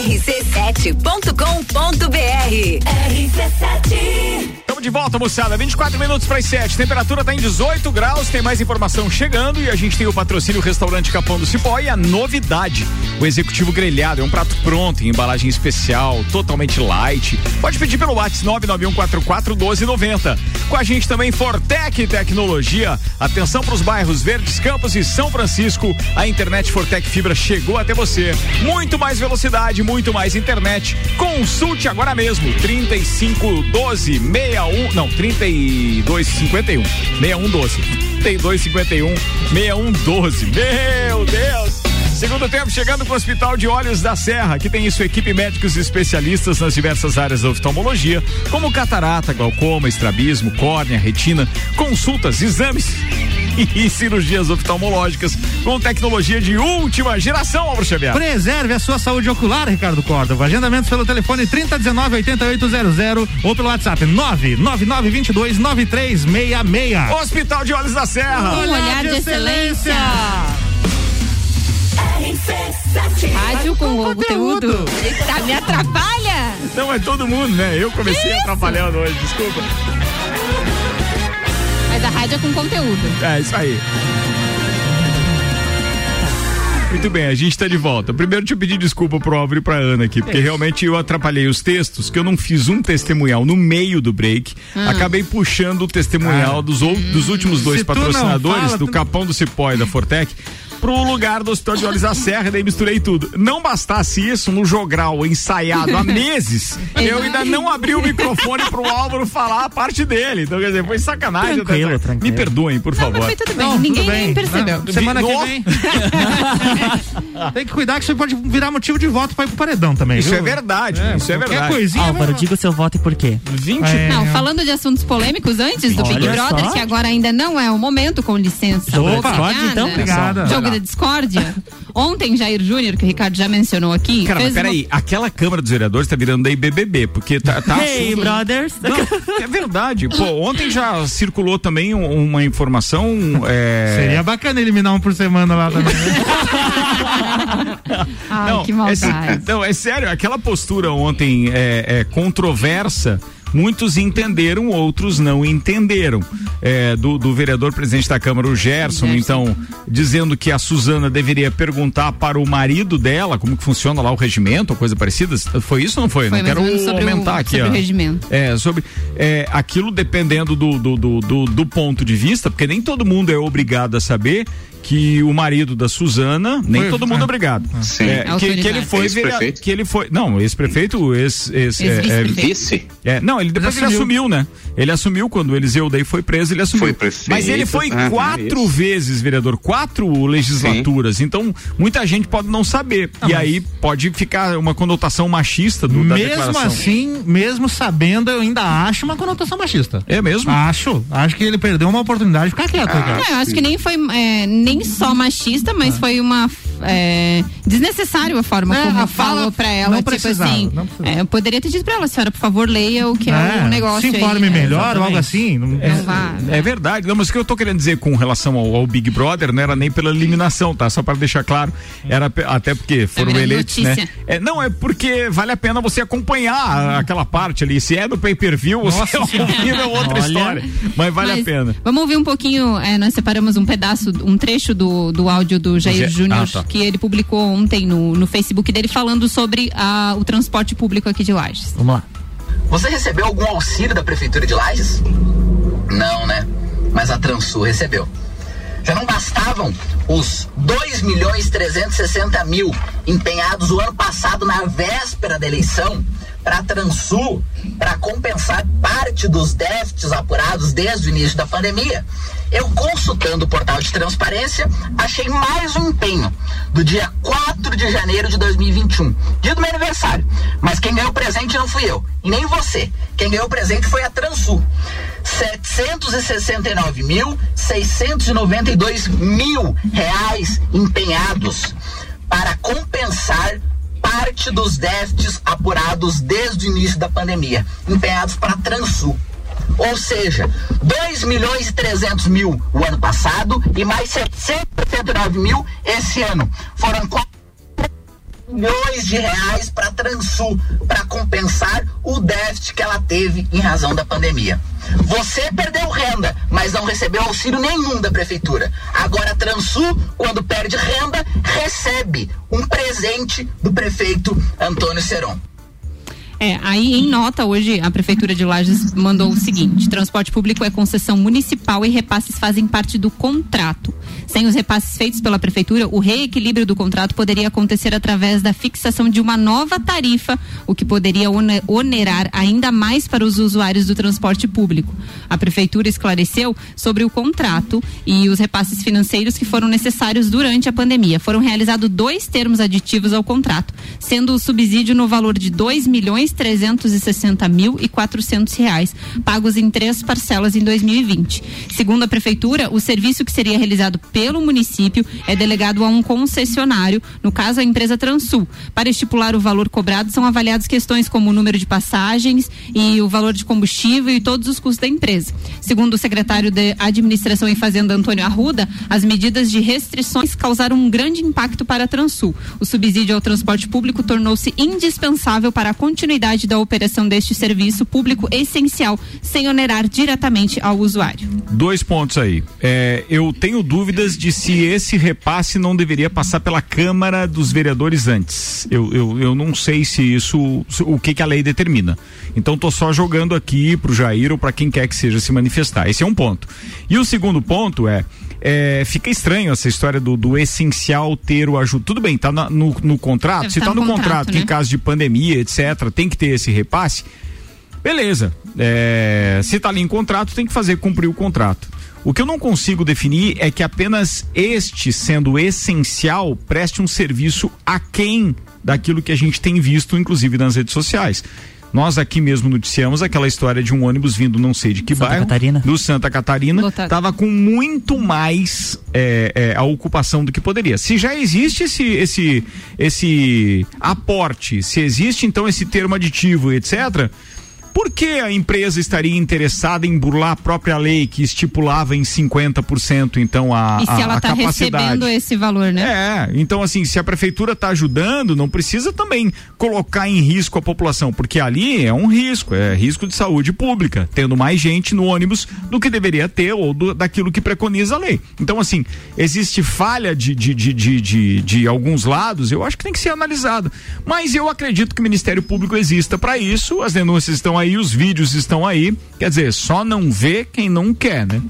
rc7.com.br RC7 Estamos de volta, moçada. 24 minutos para as 7. Temperatura está em 18 graus. Tem mais informação chegando e a gente tem o patrocínio Restaurante Capão do Cipó e a novidade: o executivo grelhado. É um prato pronto, em embalagem especial, totalmente light. Pode pedir pelo WhatsApp 991441290. Com a gente também Fortec Tecnologia. Atenção para os bairros Verdes Campos e São Francisco. A internet Fortec Fibra chegou até você. Muito mais velocidade, muito mais internet. Consulte agora mesmo. 3512 61, não, 3251 6112. 3251 6112. Meu Deus! Segundo tempo chegando com o Hospital de Olhos da Serra, que tem em sua equipe médicos especialistas nas diversas áreas da oftalmologia, como catarata, glaucoma, estrabismo, córnea, retina, consultas, exames e cirurgias oftalmológicas com tecnologia de última geração, Álvaro Xavier. Preserve a sua saúde ocular, Ricardo Córdova. Agendamentos pelo telefone 3019 8800 ou pelo WhatsApp 99922 9366. Hospital de Olhos da Serra. Um olhar de excelência. Rádio com conteúdo. Eita, me atrapalha. Não, é todo mundo, né? Eu comecei Isso. atrapalhando hoje, desculpa. Mas a rádio é com conteúdo. É, isso aí. Muito bem, a gente está de volta. Primeiro, deixa eu pedir desculpa pro Álvaro e pra Ana aqui, porque realmente eu atrapalhei os textos, que eu não fiz um testemunhal no meio do break. Ah. Acabei puxando o testemunhal Ah. dos, ou- dos últimos dois Se patrocinadores, fala, do tu- Capão do Cipó e da Fortec. Pro lugar do Hospital de Olhos da Serra, e daí misturei tudo. Não bastasse isso no jogral ensaiado há meses, eu ainda não abri o microfone pro Álvaro falar a parte dele. Então, quer dizer, foi sacanagem. Tranquilo, até- tranquilo. Me perdoem, por favor. Foi tudo bem, ninguém nem percebeu. Não, semana que No- vem. Tem que cuidar que isso pode virar motivo de voto pra ir pro paredão também. Isso viu? é verdade, isso é qualquer verdade. coisinha. Álvaro, diga o seu voto e por quê? 20? Não, falando de assuntos polêmicos antes do Big Brother, só. que agora ainda não é o momento, com licença. Obrigada. discórdia, então? Obrigada. Jogo. Da discórdia. Ontem, Jair Júnior, que o Ricardo já mencionou aqui. Cara, mas fez uma- peraí, aquela Câmara dos Vereadores tá virando daí BBB, porque tá. tá Hey, assunto- brothers. Não, é verdade. Pô, ontem já circulou também um- uma informação. É... Seria bacana eliminar um por semana lá também. Ai, não, que é, maldade. sé- não, é sério, aquela postura ontem é, é controversa. Muitos entenderam, outros não entenderam. É, do, do vereador presidente da Câmara, o Gerson, Gerson. então, dizendo que a Suzana deveria perguntar para o marido dela como que funciona lá o regimento ou coisa parecida. Foi isso ou não foi? Foi não quero menos sobre o- aumentar aqui. sobre ó. o regimento. É, sobre é, aquilo dependendo do, do, do, do, do ponto de vista, porque nem todo mundo é obrigado a saber que o marido da Suzana, nem Foi- todo mundo ah. é obrigado. Sim. É, que, que ele foi Ex-prefeito. que ele foi, não, ex-prefeito, ex, ex, é, é. Vice. é, não, ele depois Ele ele assumiu. assumiu, né? Ele assumiu quando o Eliseu daí foi preso, ele assumiu. Foi prefeito, Mas ele foi aham, quatro isso. vezes vereador, quatro legislaturas. Então, muita gente pode não saber. Ah, e mas- aí pode ficar uma conotação machista do, da mesmo declaração. assim, mesmo sabendo, eu ainda acho uma conotação machista. É mesmo? Acho. Acho que ele perdeu uma oportunidade de ficar quieto, cara. Não, eu acho que nem foi é, nem só machista, mas foi uma é, desnecessário a forma É, como a fala falou pra ela. não tipo precisava, assim, não precisava. é, eu poderia ter dito pra ela, senhora, por favor, leia o que é, É, o negócio se aí. informe É, melhor ou algo assim. Não, Não vá. É verdade. Não, mas o que eu tô querendo dizer com relação ao, ao Big Brother não era nem pela eliminação, tá? Só para deixar claro. Era até porque foram virando eleitos, né? É, não, é porque vale a pena você acompanhar a- aquela parte ali. Se é do pay-per-view, você Nossa ao vivo é outra Olha. história. Mas vale Mas a pena. Vamos ouvir um pouquinho, é, nós separamos um pedaço, um trecho do, do áudio do Jair Ge- Júnior, Ah, tá. Que ele publicou ontem no, no Facebook dele, falando sobre a- o transporte público aqui de Lages. Vamos lá. Você recebeu algum auxílio da Prefeitura de Lages? Não, né? Mas a Transul recebeu. Já não bastavam os 2 milhões 360 mil empenhados o ano passado na véspera da eleição para a Transul para compensar parte dos déficits apurados desde o início da pandemia. Eu consultando o portal de transparência, achei mais um empenho do dia 4 de janeiro de 2021, dia do meu aniversário. Mas quem ganhou o presente não fui eu, e nem você. Quem ganhou o presente foi a Transul. 769.692 mil reais empenhados para compensar parte dos déficits apurados desde o início da pandemia, empenhados para Transul. Ou seja, 2 milhões e 300 mil o ano passado e mais 769 mil esse ano. Foram 4 milhões de reais para a Transul para compensar o déficit que ela teve em razão da pandemia. Você perdeu renda, mas não recebeu auxílio nenhum da prefeitura. Agora a Transul, quando perde renda, recebe um presente do prefeito Antônio Seron. É, aí em nota hoje a prefeitura de Lages mandou o seguinte: transporte público é concessão municipal e repasses fazem parte do contrato. Sem os repasses feitos pela prefeitura, o reequilíbrio do contrato poderia acontecer através da fixação de uma nova tarifa, o que poderia one- onerar ainda mais para os usuários do transporte público. A prefeitura esclareceu sobre o contrato e os repasses financeiros que foram necessários durante a pandemia. Foram realizados dois termos aditivos ao contrato, sendo o subsídio no valor de dois milhões trezentos e sessenta mil e quatrocentos reais, pagos em três parcelas em 2020. Segundo a prefeitura, o serviço que seria realizado pelo município é delegado a um concessionário, no caso a empresa Transul. Para estipular o valor cobrado, são avaliadas questões como o número de passagens e o valor de combustível e todos os custos da empresa. Segundo o secretário de Administração e Fazenda Antônio Arruda, as medidas de restrições causaram um grande impacto para a Transul. O subsídio ao transporte público tornou-se indispensável para a continuidade da operação deste serviço público essencial, sem onerar diretamente ao usuário. Dois pontos aí. É, eu tenho dúvidas de se esse repasse não deveria passar pela Câmara dos Vereadores antes. Eu, eu, eu não sei se isso, o que, que a lei determina. Então tô só jogando aqui pro Jair ou para quem quer que seja se manifestar. Esse é um ponto. E o segundo ponto é, é, fica estranho essa história do, do essencial ter o ajuda. Tudo bem, tá na- no, no contrato. Deve se tá tá no no contrato, contrato, que em né? caso de pandemia, etc., tem que ter esse repasse. Beleza. É, se tá ali em contrato, tem que fazer cumprir o contrato. O que eu não consigo definir é que apenas este, sendo essencial, preste um serviço aquém daquilo que a gente tem visto, inclusive nas redes sociais. Nós aqui mesmo noticiamos aquela história de um ônibus vindo não sei de que Santa bairro, Catarina. do Santa Catarina, Lotado. tava com muito mais é, é, a ocupação do que poderia. Se já existe esse, esse, esse aporte, se existe então esse termo aditivo, etc., por que a empresa estaria interessada em burlar a própria lei que estipulava em 50% então a, e se a, ela está recebendo esse valor, né? É, então assim, se a prefeitura está ajudando, não precisa também colocar em risco a população, porque ali é um risco, é risco de saúde pública, tendo mais gente no ônibus do que deveria ter ou do- daquilo que preconiza a lei. Então assim, existe falha de, de, de, de, de, de alguns lados, eu acho que tem que ser analisado. Mas eu acredito que o Ministério Público exista para isso, as denúncias estão aí, os vídeos estão aí, quer dizer, só não vê quem não quer, né?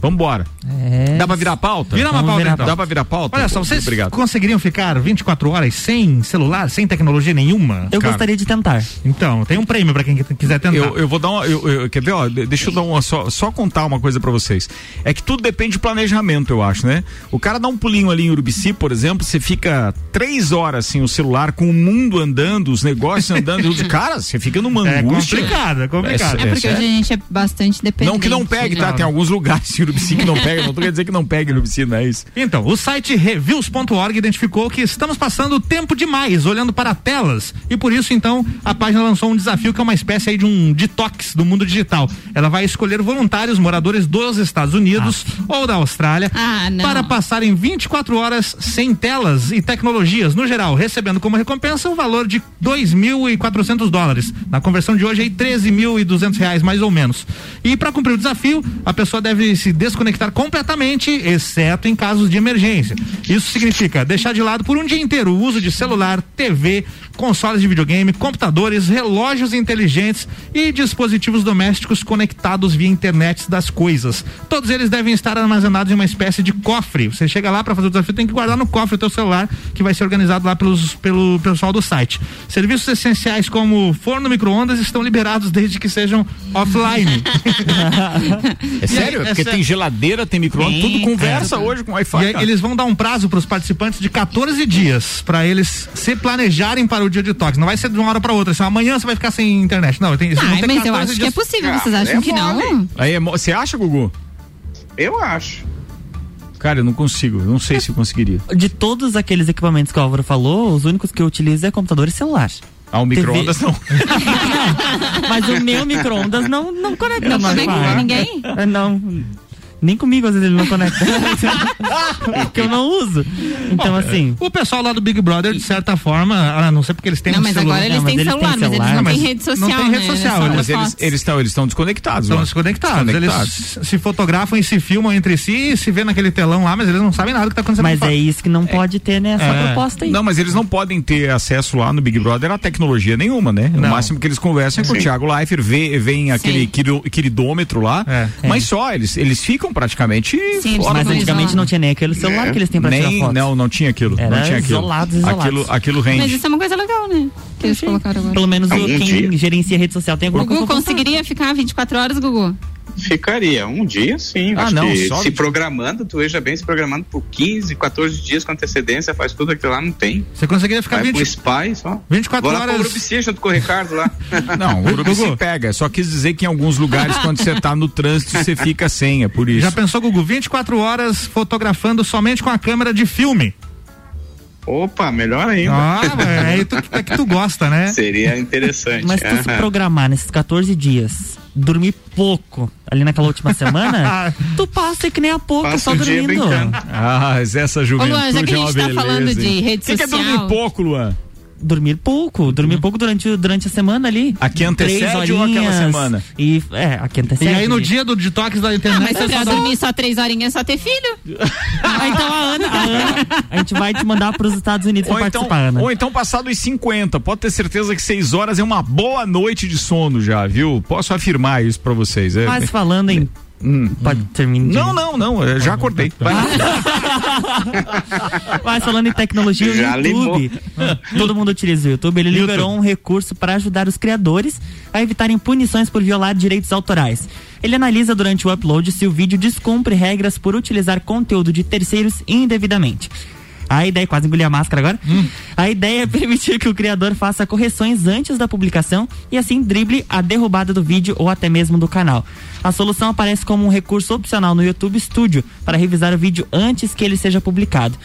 Vambora. É. Dá pra virar pauta? Vira uma Vamos pauta virar então. Dá pra virar pauta? Olha só, vocês Obrigado. conseguiriam ficar 24 horas sem celular, sem tecnologia nenhuma? Eu Cara. gostaria de tentar. Então, tem um prêmio pra quem quiser tentar. Eu, eu vou dar uma. Eu, eu- quer ver, ó? de- Deixa eu dar uma, só, só contar uma coisa pra vocês. É que tudo depende de planejamento, eu acho, né? O cara dá um pulinho ali em Urubici, por exemplo, você fica três horas sem o celular, com o mundo andando, os negócios andando. cara, você fica numa É angústia. complicado, é complicado. É porque hoje a gente é bastante dependente. Não que não pegue, tá? Tem alguns lugares em Urubici que não pega pega. Não tô querendo dizer que não pegue no piscina, é isso. Então, o site reviews.org identificou que estamos passando tempo demais olhando para telas e por isso então a página lançou um desafio que é uma espécie aí de um detox do mundo digital. Ela vai escolher voluntários moradores dos Estados Unidos ou da Austrália Ah, para passarem 24 horas sem telas e tecnologias no geral, recebendo como recompensa o valor de 2.400 dólares. Na conversão de hoje aí 13.200 reais mais ou menos. E para cumprir o desafio, a pessoa deve se desconectar completamente, exceto em casos de emergência. Isso significa deixar de lado por um dia inteiro o uso de celular, TV, consoles de videogame, computadores, relógios inteligentes e dispositivos domésticos conectados via internet das coisas. Todos eles devem estar armazenados em uma espécie de cofre. Você chega lá para fazer o desafio, tem que guardar no cofre o teu celular, que vai ser organizado lá pelos, pelo pessoal do site. Serviços essenciais como forno, micro-ondas estão liberados desde que sejam offline. É sério? Aí, Porque tem geladeira, tem micro-ondas, tudo conversa é. hoje com Wi-Fi. Eles vão dar um prazo para os participantes de 14 dias para eles se planejarem para o dia de toque. Não vai ser de uma hora para outra. Assim, amanhã você vai ficar sem internet. Não, vão Ai, ter mas eu 14 acho que é dias. possível. Vocês Ah, acham é que não? Aí, é você acha, Gugu? Eu acho. Cara, eu não consigo. eu Não sei se eu conseguiria. De todos aqueles equipamentos que o Álvaro falou, os únicos que eu utilizo é computador e celular. Ah, o micro-ondas não. Mas o meu micro-ondas não, não conecta Não Wi-Fi. com ninguém? É, Não. Nem comigo às vezes ele não conecta. Porque eu não uso. Então, assim. O pessoal lá do Big Brother, de certa forma, ah, não sei porque eles têm Não, um mas celular. agora eles Não, mas têm eles celular, têm mas eles celular. não têm rede social. não tem rede né? social, Eles só Mas eles eles estão eles estão desconectados. Estão desconectados. Desconectados. Eles se fotografam e se filmam entre si, se vê naquele telão lá, mas eles não sabem nada do que tá acontecendo. Mas é isso que não pode ter nessa É. proposta aí. Não, mas eles não podem ter acesso lá no Big Brother a tecnologia nenhuma, né? O Não. máximo que eles conversam é com o Sim. Thiago Leifert, vê, vem aquele quiro- queridômetro lá, É. mas só, eles, eles ficam praticamente Sim, Mas antigamente isolado. não tinha nem aquele celular É. que eles têm pra tirar nem, foto. não, não tinha aquilo. Era não tinha aquilo. isolados, isolados. Aquilo, aquilo rende. Mas isso é uma coisa legal, né? Que eles colocaram agora. Pelo menos o, quem dia. gerencia a rede social tem alguma Gugu coisa. postar. conseguiria ficar 24 horas, Gugu? Ficaria. Um dia, sim. Ah, Acho não, que só- se programando, tu veja bem, se programando por 15, 14 dias com antecedência, faz tudo aquilo lá, não tem. Você conseguiria ficar Vai 20, pro spa e só. 24 Vou lá horas. pro Urubici junto com o Ricardo lá. Não, o Urubici pega. Só quis dizer que em alguns lugares, quando você tá no trânsito, você fica sem, é por isso. Já pensou, Gugu? 24 horas fotografando somente com a câmera de filme. Opa, melhor ainda. Ah, é, aí tu, é que tu gosta, né? Seria interessante. Mas tu se programar nesses 14 dias, dormir pouco ali naquela última semana, tu passa que nem a pouco Passa só dormindo. Ah, mas essa Ô, juventude Luan, já que a é gente tá beleza, falando hein? de rede O que, que é social. dormir pouco, Luan? Dormir pouco, dormir pouco durante, durante a semana ali. Aqui Três antecede ou aquela semana? E, é, aqui E antecede. aí no dia do detox da Ah, internet. mas se é pra só- dormir só três horinhas, é só ter filho. Ah, então a Ana, a Ana, a gente vai te mandar pros Estados Unidos Ou pra então, participar, Ana. ou então passado os 50, pode ter certeza que 6 horas é uma boa noite de sono já, viu? Posso afirmar isso pra vocês. É, Mas falando em. Pode terminar. Não, não, não, eu já acordei. Vai. Mas falando em tecnologia, o Já YouTube, todo mundo utiliza o YouTube, ele liberou um recurso para ajudar os criadores a evitarem punições por violar direitos autorais. Ele analisa durante o upload se o vídeo descumpre regras por utilizar conteúdo de terceiros indevidamente. A ideia, quase engoli a máscara agora. A ideia é permitir que o criador faça correções antes da publicação e assim drible a derrubada do vídeo ou até mesmo do canal. A solução aparece como um recurso opcional no YouTube Studio para revisar o vídeo antes que ele seja publicado.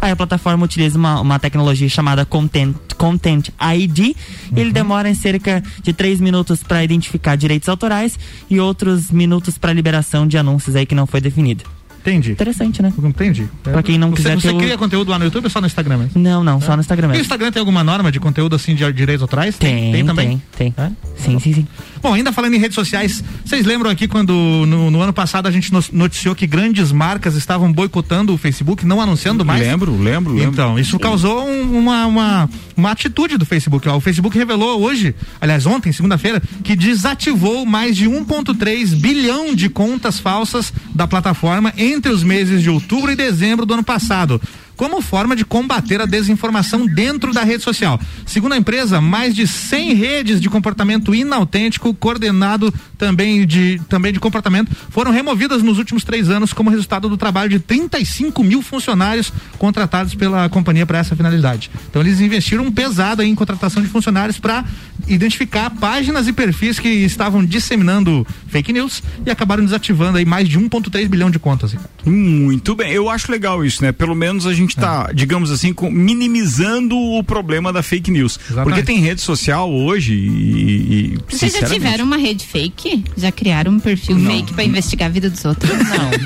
Aí a plataforma utiliza uma, uma tecnologia chamada Content, Content ID. Ele demora em cerca de 3 minutos para identificar direitos autorais e outros minutos para liberação de anúncios aí que não foi definido. Entendi. Interessante, né? Entendi. Pra quem não você, quiser Você ter o- cria conteúdo lá no YouTube ou só no Instagram mesmo? Não, não, só no Instagram E o mesmo. Instagram tem alguma norma de conteúdo assim de direitos autorais? Tem, Tem também? Tem, tem. É? Sim, sim, sim. Bom, ainda falando em redes sociais, vocês lembram aqui quando no, no ano passado a gente noticiou que grandes marcas estavam boicotando o Facebook, não anunciando mais? Lembro, lembro, lembro. Então, isso causou um- uma, uma, uma atitude do Facebook. ó. O Facebook revelou hoje, aliás, ontem, segunda-feira, que desativou mais de 1,3 bilhão de contas falsas da plataforma entre os meses de outubro e dezembro do ano passado. Como forma de combater a desinformação dentro da rede social. Segundo a empresa, mais de 100 redes de comportamento inautêntico, coordenado também de, também de comportamento, foram removidas nos últimos três anos como resultado do trabalho de 35 mil funcionários contratados pela companhia para essa finalidade. Então eles investiram pesado em contratação de funcionários para identificar páginas e perfis que estavam disseminando fake news e acabaram desativando aí mais de 1,3 bilhão de contas. Muito bem, eu acho legal isso, né? Pelo menos a gente tá, digamos assim, com- minimizando o problema da fake news. Porque tem rede social hoje e. e Vocês já tiveram uma rede fake? Já criaram um perfil fake pra investigar a vida dos outros?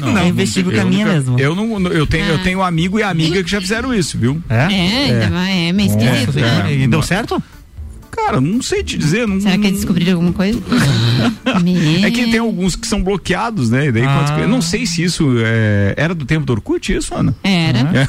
Não, Não, eu investigo com a eu minha mesmo. Eu não, eu tenho, eu tenho amigo e amiga que já fizeram isso, viu? É? É, ainda mais- é meio esquisito, né? E deu certo? Cara, não sei te dizer. Não, Será que eles descobriram alguma coisa? É que tem alguns que são bloqueados, né? E daí, Ah. eu não sei se isso é, era do tempo do Orkut, isso, Ana? Era. É.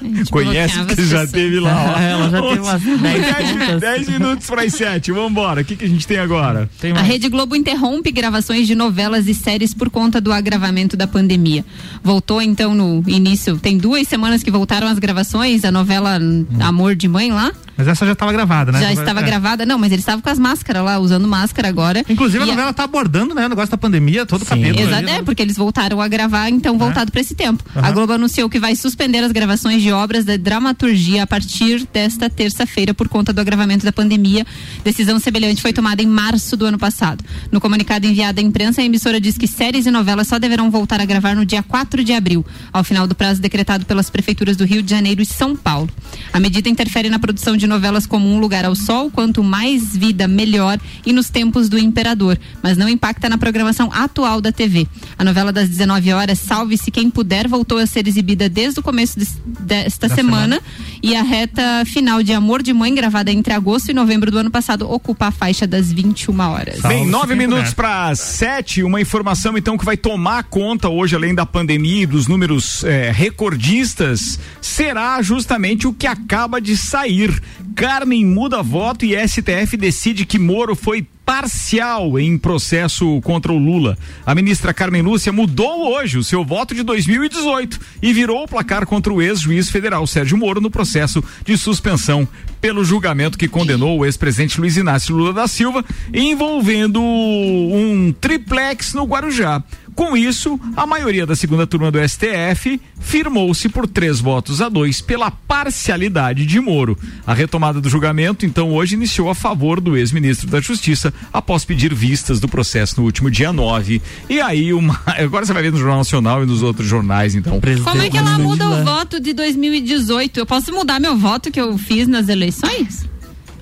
Conhece as já teve lá. ó. Ela já teve umas 10 10, 10 minutos para as 7. Vambora. O que, que a gente tem agora? A Rede Globo interrompe gravações de novelas e séries por conta do agravamento da pandemia. Voltou então no início, tem duas semanas que voltaram as gravações, a novela Amor de Mãe lá. Mas essa já estava gravada, né? Já estava É. gravada, não, mas eles estavam com as máscaras lá, usando máscara agora. Inclusive a novela tá abordando, né, o negócio da pandemia, todo o capítulo. Exato, ali, né? é, porque eles voltaram a gravar, então voltado para esse tempo. Aham. A Globo anunciou que vai suspender as gravações de obras da dramaturgia a partir desta terça-feira por conta do agravamento da pandemia. Decisão semelhante foi tomada em março do ano passado. No comunicado enviado à imprensa, a emissora diz que séries e novelas só deverão voltar a gravar no dia 4 de abril, ao final do prazo decretado pelas prefeituras do Rio de Janeiro e São Paulo. A medida interfere na produção de novelas como Um Lugar ao Sol, quanto mais vida, melhor, e nos tempos do Imperador, mas não impacta na programação atual da TV. A novela das 19 horas, Salve-se Quem Puder, voltou a ser exibida desde o começo des- desta Da semana, e a reta final de Amor de Mãe, gravada entre agosto e novembro do ano passado, ocupa a faixa das 21 horas. Bem, nove minutos para sete. Uma informação então que vai tomar conta hoje, além da pandemia e dos números eh, recordistas, será justamente o que acaba de sair. Carmen muda voto e STF decide que Moro foi parcial em processo contra o Lula. A ministra Carmen Lúcia mudou hoje o seu voto de 2018 e virou o placar contra o ex-juiz federal Sérgio Moro no processo de suspensão pelo julgamento que condenou o ex-presidente Luiz Inácio Lula da Silva, envolvendo um triplex no Guarujá. Com isso, a maioria da segunda turma do STF firmou-se por três votos a dois pela parcialidade de Moro. A retomada do julgamento, então, hoje iniciou a favor do ex-ministro da Justiça, após pedir vistas do processo no último dia 9. E aí, uma... agora você vai ver no Jornal Nacional e nos outros jornais, então. Como é que ela muda o voto de 2018? Eu posso mudar meu voto que eu fiz nas eleições?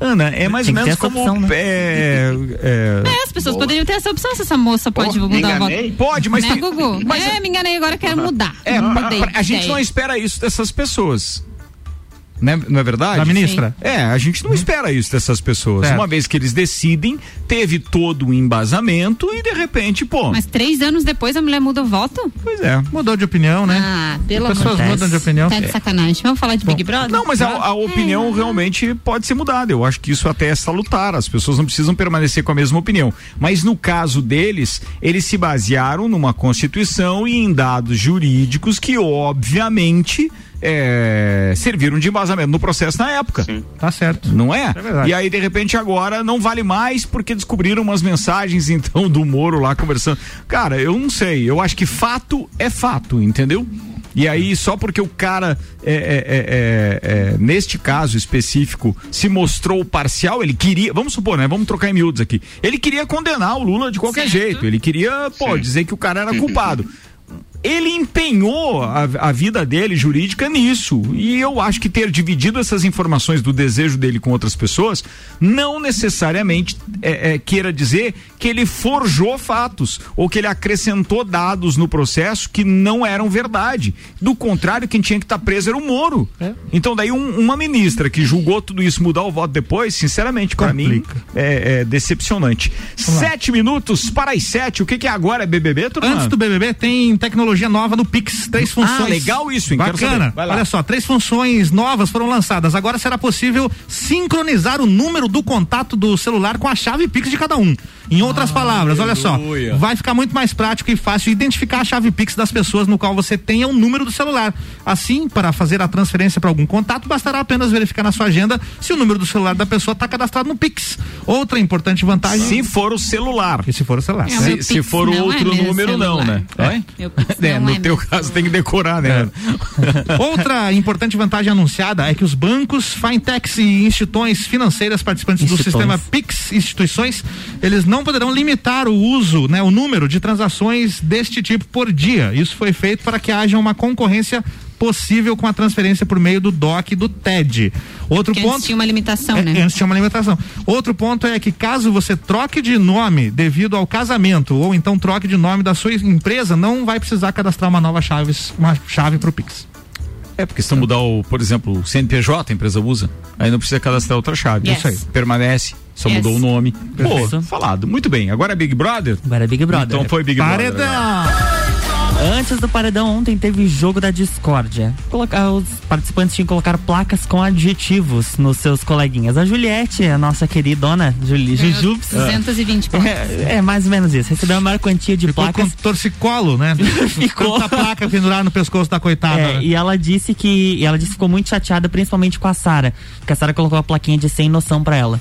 Ana, é mais ou menos como. opção, né? é, é, É, as pessoas poderiam ter essa opção se essa moça pode Oh, mudar o voto. enganei? Pode, mas né, tem- Gugu? mas- é, me enganei agora, quero mudar. É, mudei pra- a de gente não espera isso dessas pessoas. Né? Não é verdade? Da ministra? É, a gente não espera isso dessas pessoas. Certo. Uma vez que eles decidem, teve todo o embasamento e de repente, pô. Mas três anos depois a mulher muda o voto? Pois é. Mudou de opinião, né? Ah, pelo As amor pessoas de mudam de opinião. Tá de sacanagem. Vamos falar de Big Brother? Não, mas a, a opinião realmente pode ser mudada. Eu acho que isso até é salutar. As pessoas não precisam permanecer com a mesma opinião. Mas no caso deles, eles se basearam numa Constituição e em dados jurídicos que, obviamente, é, serviram de embasamento no processo na época. Tá certo. Não é? verdade. e aí, de repente, agora não vale mais porque descobriram umas mensagens, então, do Moro lá conversando. Cara, eu não sei. Eu acho que fato é fato, entendeu? E aí, só porque o cara, é, é, é, é, é, neste caso específico, se mostrou parcial, ele queria, vamos supor, né? Vamos trocar em miúdos aqui. Ele queria condenar o Lula de qualquer jeito. Ele queria, pô, dizer que o cara era culpado ele empenhou a, a vida dele jurídica nisso. E eu acho que ter dividido essas informações do desejo dele com outras pessoas não necessariamente é, é, queira dizer que ele forjou fatos ou que ele acrescentou dados no processo que não eram verdade. Do contrário, quem tinha que estar preso era o Moro. Então, daí, um- uma ministra que julgou tudo isso mudar o voto depois, sinceramente, para mim, é, é decepcionante. Sete minutos para as sete. O que, que é agora? É BBB, turma? Antes do BBB tem tecnologia tecnologia nova no Pix, três Ah, funções. legal isso, hein? Quero Bacana. saber. Vai lá. Olha só, três funções novas foram lançadas. Agora será possível sincronizar o número do contato do celular com a chave Pix de cada um. Em outras palavras, olha só, aleluia. vai ficar muito mais prático e fácil identificar a chave Pix das pessoas no qual você tenha o número do celular. Assim, para fazer a transferência para algum contato, bastará apenas verificar na sua agenda se o número do celular da pessoa está cadastrado no Pix. Outra importante vantagem. Se for o celular. E se for o celular. É, o meu Se, se for não é outro meu número, não, celular. né? Oi? Meu Pix É, não no é teu meu caso tem que decorar, né? Outra importante vantagem anunciada é que os bancos, fintechs e instituições financeiras participantes do Instituições. sistema Pix, instituições, eles não poderão limitar o uso, né, o número de transações deste tipo por dia. Isso foi feito para que haja uma concorrência possível com a transferência por meio do DOC e do TED. Outro Porque ponto antes tinha uma limitação, é, né? Antes tinha uma limitação. Outro ponto é que caso você troque de nome devido ao casamento ou então troque de nome da sua empresa, não vai precisar cadastrar uma nova chave, uma chave pro Pix. É, porque se mudar o, por exemplo, o CNPJ, a empresa usa, aí não precisa cadastrar outra chave. Yes. Isso aí. Permanece, só Yes. mudou o nome. Pô, falado. Muito bem. Agora é Big Brother? Agora é Big Brother. Então foi Big Brother. Paredão! Antes do paredão ontem teve jogo da discórdia. Colocar, os participantes tinham que colocar placas com adjetivos nos seus coleguinhas. A Juliette, a nossa queridona Juli, Jujubes. 220 pontos. É, é mais ou menos isso. Recebeu a maior quantia de Ficou placas. com torcicolo, né? Ficou. Tanta placa pendurada no pescoço da coitada. É, né? e ela disse que e ela disse que ficou muito chateada, principalmente com a Sara, porque a Sara colocou a plaquinha de sem noção pra ela.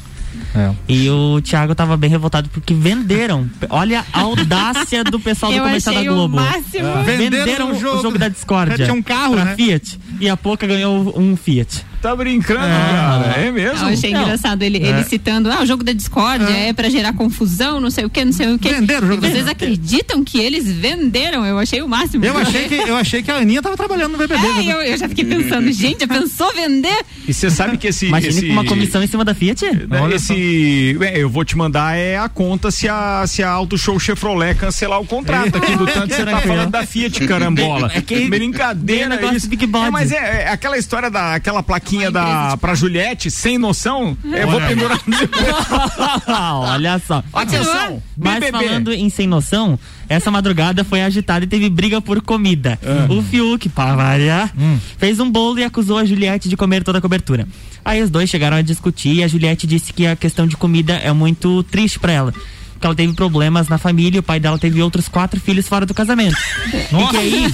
É. E o Thiago tava bem revoltado porque venderam. Olha a audácia do pessoal do comercial da Globo. É. Venderam Venderam o o jogo. jogo, da discórdia. Tinha um carro, pra né? Fiat. E a Poca ganhou um Fiat. Tá brincando, cara. É mesmo? Eu achei Não. engraçado ele, ele citando, ah, o jogo da discórdia é, pra gerar confusão, não sei o que, não sei o que. Venderam o jogo da Vocês acreditam que eles venderam? Eu achei o máximo. Eu achei que eu achei que a Aninha tava trabalhando no BBB. É, eu, eu já fiquei pensando, gente, já pensou vender? E você sabe que esse. Imagine esse... com uma comissão em cima da Fiat. né, Olha esse, é, eu vou te mandar é a conta se a se a Auto Show Chevrolet cancelar o contrato aqui do tanto que você tá falando da Fiat carambola. É que brincadeira negócio isso. Big Body. É, mas é, é aquela história da aquela plaquinha empresa da pra Juliette sem noção. Eu vou Olha. pendurar Olha só. Atenção, Mas BBB. falando em sem noção, essa madrugada foi agitada e teve briga por comida. Ah. O Fiuk, pra variar, Hum. fez um bolo e acusou a Juliette de comer toda a cobertura. Aí os dois chegaram a discutir e a Juliette disse que a questão de comida é muito triste pra ela. Que ela teve problemas na família, o pai dela teve outros quatro filhos fora do casamento. E que aí,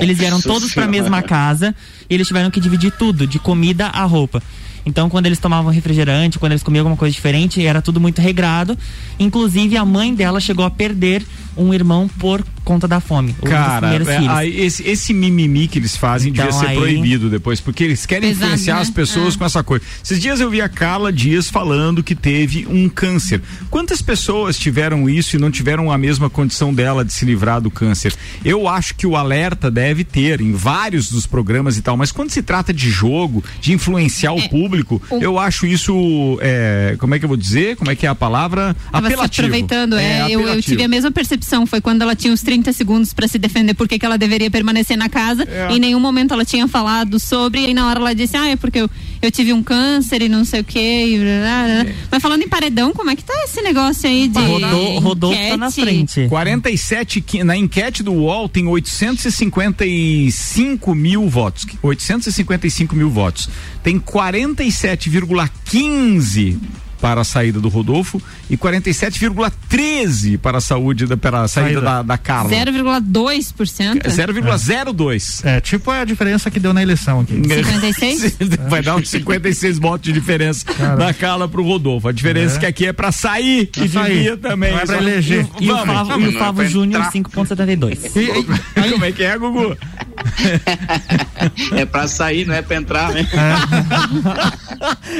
eles vieram todos pra mesma casa e eles tiveram que dividir tudo, de comida a roupa. Então, quando eles tomavam refrigerante, quando eles comiam alguma coisa diferente, era tudo muito regrado. Inclusive, a mãe dela chegou a perder um irmão por conta da fome. um dos Cara, primeiros é, filhos. aí esse, esse mimimi que eles fazem Então, devia ser aí- proibido depois, porque eles querem Pesado, influenciar né? as pessoas É. com essa coisa. Esses dias eu vi a Carla Dias falando que teve um câncer. Quantas pessoas tiveram isso e não tiveram a mesma condição dela de se livrar do câncer? Eu acho que o alerta deve ter em vários dos programas e tal, mas quando se trata de jogo, de influenciar o É, público, o- eu acho isso, é, como é que eu vou dizer? Como é que é a palavra? Tava se apelativo. aproveitando, é, eu, eu apelativo. tive a mesma percepção, foi quando ela tinha os 30 segundos pra se defender porque que ela deveria permanecer na casa, É. em nenhum momento ela tinha falado sobre, e aí na hora ela disse, ah, é porque eu, eu tive um câncer e não sei o que, mas falando em paredão, como é que tá esse negócio aí de Rodou, Rodolfo tá na frente. 47, que- na enquete do UOL tem 855 mil votos. 855 mil votos. Tem 47,15 para a saída do Rodolfo e 47,13 para a saúde da, para a saída, Saída. da, da Carla. 0,2%. 0,02. É tipo a diferença que deu na eleição aqui. 56? Vai dar uns 56 votos de diferença da Carla pro Rodolfo. A diferença é que aqui é pra sair e sair. devia também. Não é pra Só- eleger. E o e o é pra Júnior entrar. 5.72. E- e- Como é que é, Gugu? É pra sair, não é pra entrar, né?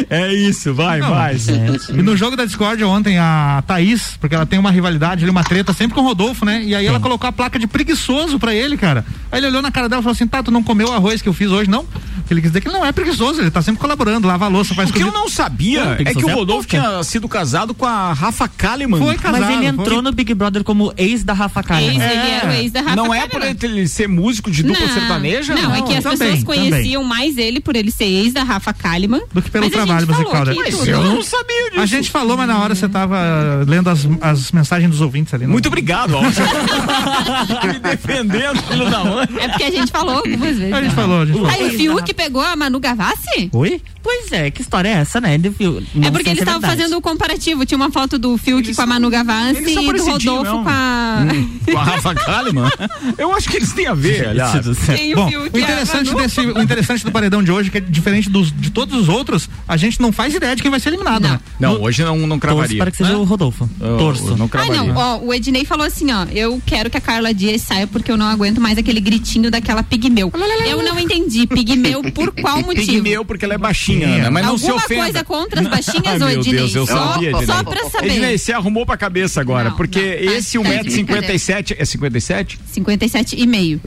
É isso, vai, Não, mais. E no jogo da Discord ontem, a Thaís, porque ela tem uma rivalidade ali, uma treta sempre com o Rodolfo, né? E aí ela colocou a placa de preguiçoso pra ele, cara. Aí ele olhou na cara dela e falou assim: tá, tu não comeu o arroz que eu fiz hoje, não? Que ele quis dizer que ele não é preguiçoso, ele tá sempre colaborando, lava a louça, faz O que eu não sabia é que o é Rodolfo tinha sido casado com a Rafa Kalimann. Foi casado. Mas ele entrou foi- no Big Brother como ex da Rafa Ex, Kalimann. ele era o ex da Rafa Não é por ele ser músico de dupla Não, sertaneja? Não, é que as também, pessoas também. conheciam mais ele por ele ser ex da Rafa Kalimann. Do que pelo trabalho musical, né? tudo. Eu não sabia disso. A gente falou, mas na hora você tava lendo as, as mensagens dos ouvintes ali. não? Muito obrigado, Alves. Me defendendo, filho da mãe. É porque a gente falou algumas vezes. A gente falou, a gente falou. Aí o Fiuk pegou a Manu Gavassi? Oi? Pois é, que história é essa, né? É porque eles se estavam fazendo o comparativo. Tinha uma foto do Fiuk com a Manu Gavassi eles e do Rodolfo com a. Com a Rafa Kalimann? Eu acho que eles têm a ver, aliás. Tem o Bom, Fiuk o a interessante, desse, o interessante do paredão de hoje, é que é diferente dos, de todos os outros, a gente não faz ideia de quem vai ser eliminado, Não. né? Não, hoje não, não Torço cravaria. para que seja o Rodolfo. Eu- Torço. eu não Ah, cravaria. não. Ó, o Ednei falou assim, ó. Eu quero que a Carla Dias saia porque eu não aguento mais aquele gritinho daquela pigmeu. Eu não entendi. Pigmeu por qual motivo? Pigmeu porque ela é baixinha, Ana, mas não se Alguma ofenda. coisa contra as baixinhas, Ai, ô meu Ednei? Deus, eu só, sabia, Ednei. só pra saber. Ednei, você arrumou pra cabeça agora, Não, porque não, tá- esse tá de 1,57m, é 57? 57 e meio.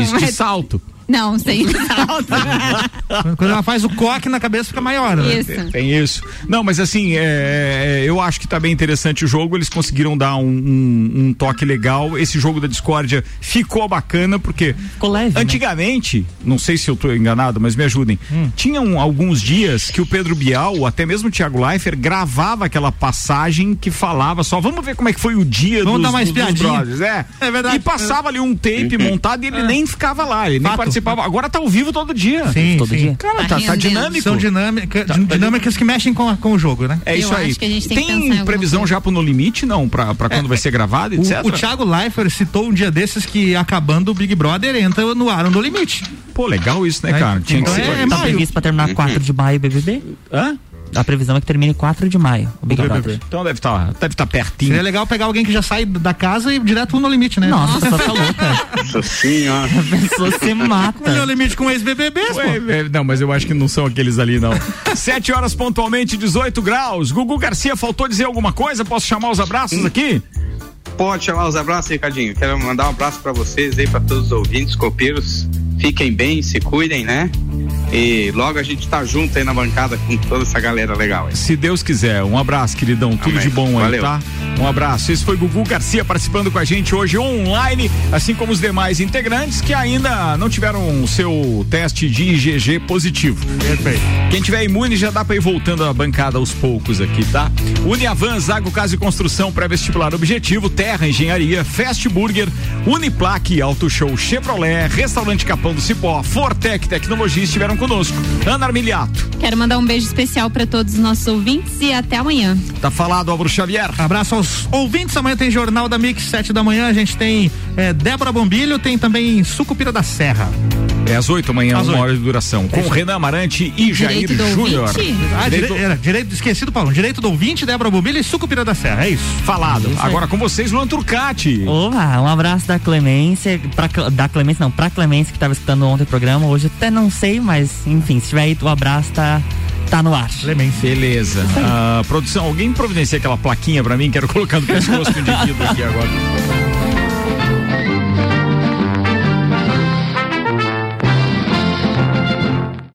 Isso de salto. Não, sem Quando ela faz o coque na cabeça fica maior, né? Isso. Tem isso. Não, mas assim, é, é, eu acho que tá bem interessante o jogo. Eles conseguiram dar um, um- um toque legal. Esse jogo da discórdia ficou bacana, porque Ficou leve, né? antigamente, não sei se eu tô enganado, mas me ajudem. Tinham alguns dias que o Pedro Bial, ou até mesmo o Thiago Leifert, gravava aquela passagem que falava só, vamos ver como é que foi o dia Vamos dos, dar uma dos- dos brothers. É. É verdade. E passava ali um tape montado e ele nem ficava lá, ele nem Fato. Participava. Agora tá ao vivo todo dia. Sim, Todo sim. dia. Cara, Tá tá, tá dinâmico. São dinâmica, dinâmicas que mexem com, a- com o jogo, né? É Eu isso aí. acho que a gente tem que pensar em alguma previsão já pro No Limite, não? Pra, pra quando vai ser gravado, etc? O, o Thiago Leifert citou um dia desses que acabando o Big Brother entra no ar no limite. Pô, legal isso, né, É, cara? Tinha que então ser. é- é Tá maio. previsto pra terminar 4 de maio o BBB? Hã? A previsão é que termine 4 de maio o Big Brother. Então deve estar deve tá pertinho. Seria legal pegar alguém que já sai da casa e ir direto no limite, né? Nossa, a pessoa tá louca. Nossa senhora. A pessoa se mata. No limite com. Ué, é, não, mas eu acho que não são aqueles ali, não. Sete horas pontualmente, 18 graus. Gugu Garcia, faltou dizer alguma coisa? Posso chamar os abraços aqui? Pode chamar os abraços, Ricardinho. Quero mandar um abraço pra vocês aí, pra todos os ouvintes copeiros. Fiquem bem, se cuidem, né? E logo a gente tá junto aí na bancada com toda essa galera legal aí. Se Deus quiser. Um abraço, queridão. Tudo Amém. de bom aí, Valeu. tá? Um abraço. Esse foi Gugu Garcia participando com a gente hoje online, assim como os demais integrantes que ainda não tiveram o seu teste de IgG positivo. Perfeito. Quem tiver imune já dá pra ir voltando à bancada aos poucos aqui, tá? Uniavan, Zago Casa e Construção, pré-vestibular objetivo, Terra Engenharia, Fast Burger, Uniplaque, Auto Show Chevrolet, Restaurante Capão do Cipó, Fortec Tecnologia estiveram conosco. Ana Armiliato, Quero mandar um beijo especial pra todos os nossos ouvintes e até amanhã. tá falado Álvaro Xavier. Abraço aos ouvintes. Amanhã tem Jornal da Mix, 7 da manhã. A gente tem eh, Débora Bombilho, tem também Sucupira da Serra. É às 8 amanhã, Às uma oito. hora de duração. Com Renan Amarante e Jair Direito do Júnior. Ah, Direito- dire... era, direito, esquecido, Paulo. Direito do ouvinte, Débora Bombilho e Sucupira da Serra. É isso. Falado. Isso. Agora com vocês, Luan Turcati. Olá, um abraço da Clemência, pra, da Clemência não, pra Clemência que tava escutando ontem o programa, hoje até não sei, mas enfim, se tiver aí o abraço tá, tá no ar. Clemência. Beleza. Ah, produção, alguém providencia aquela plaquinha pra mim? Quero colocar no pescoço do indivíduo aqui agora.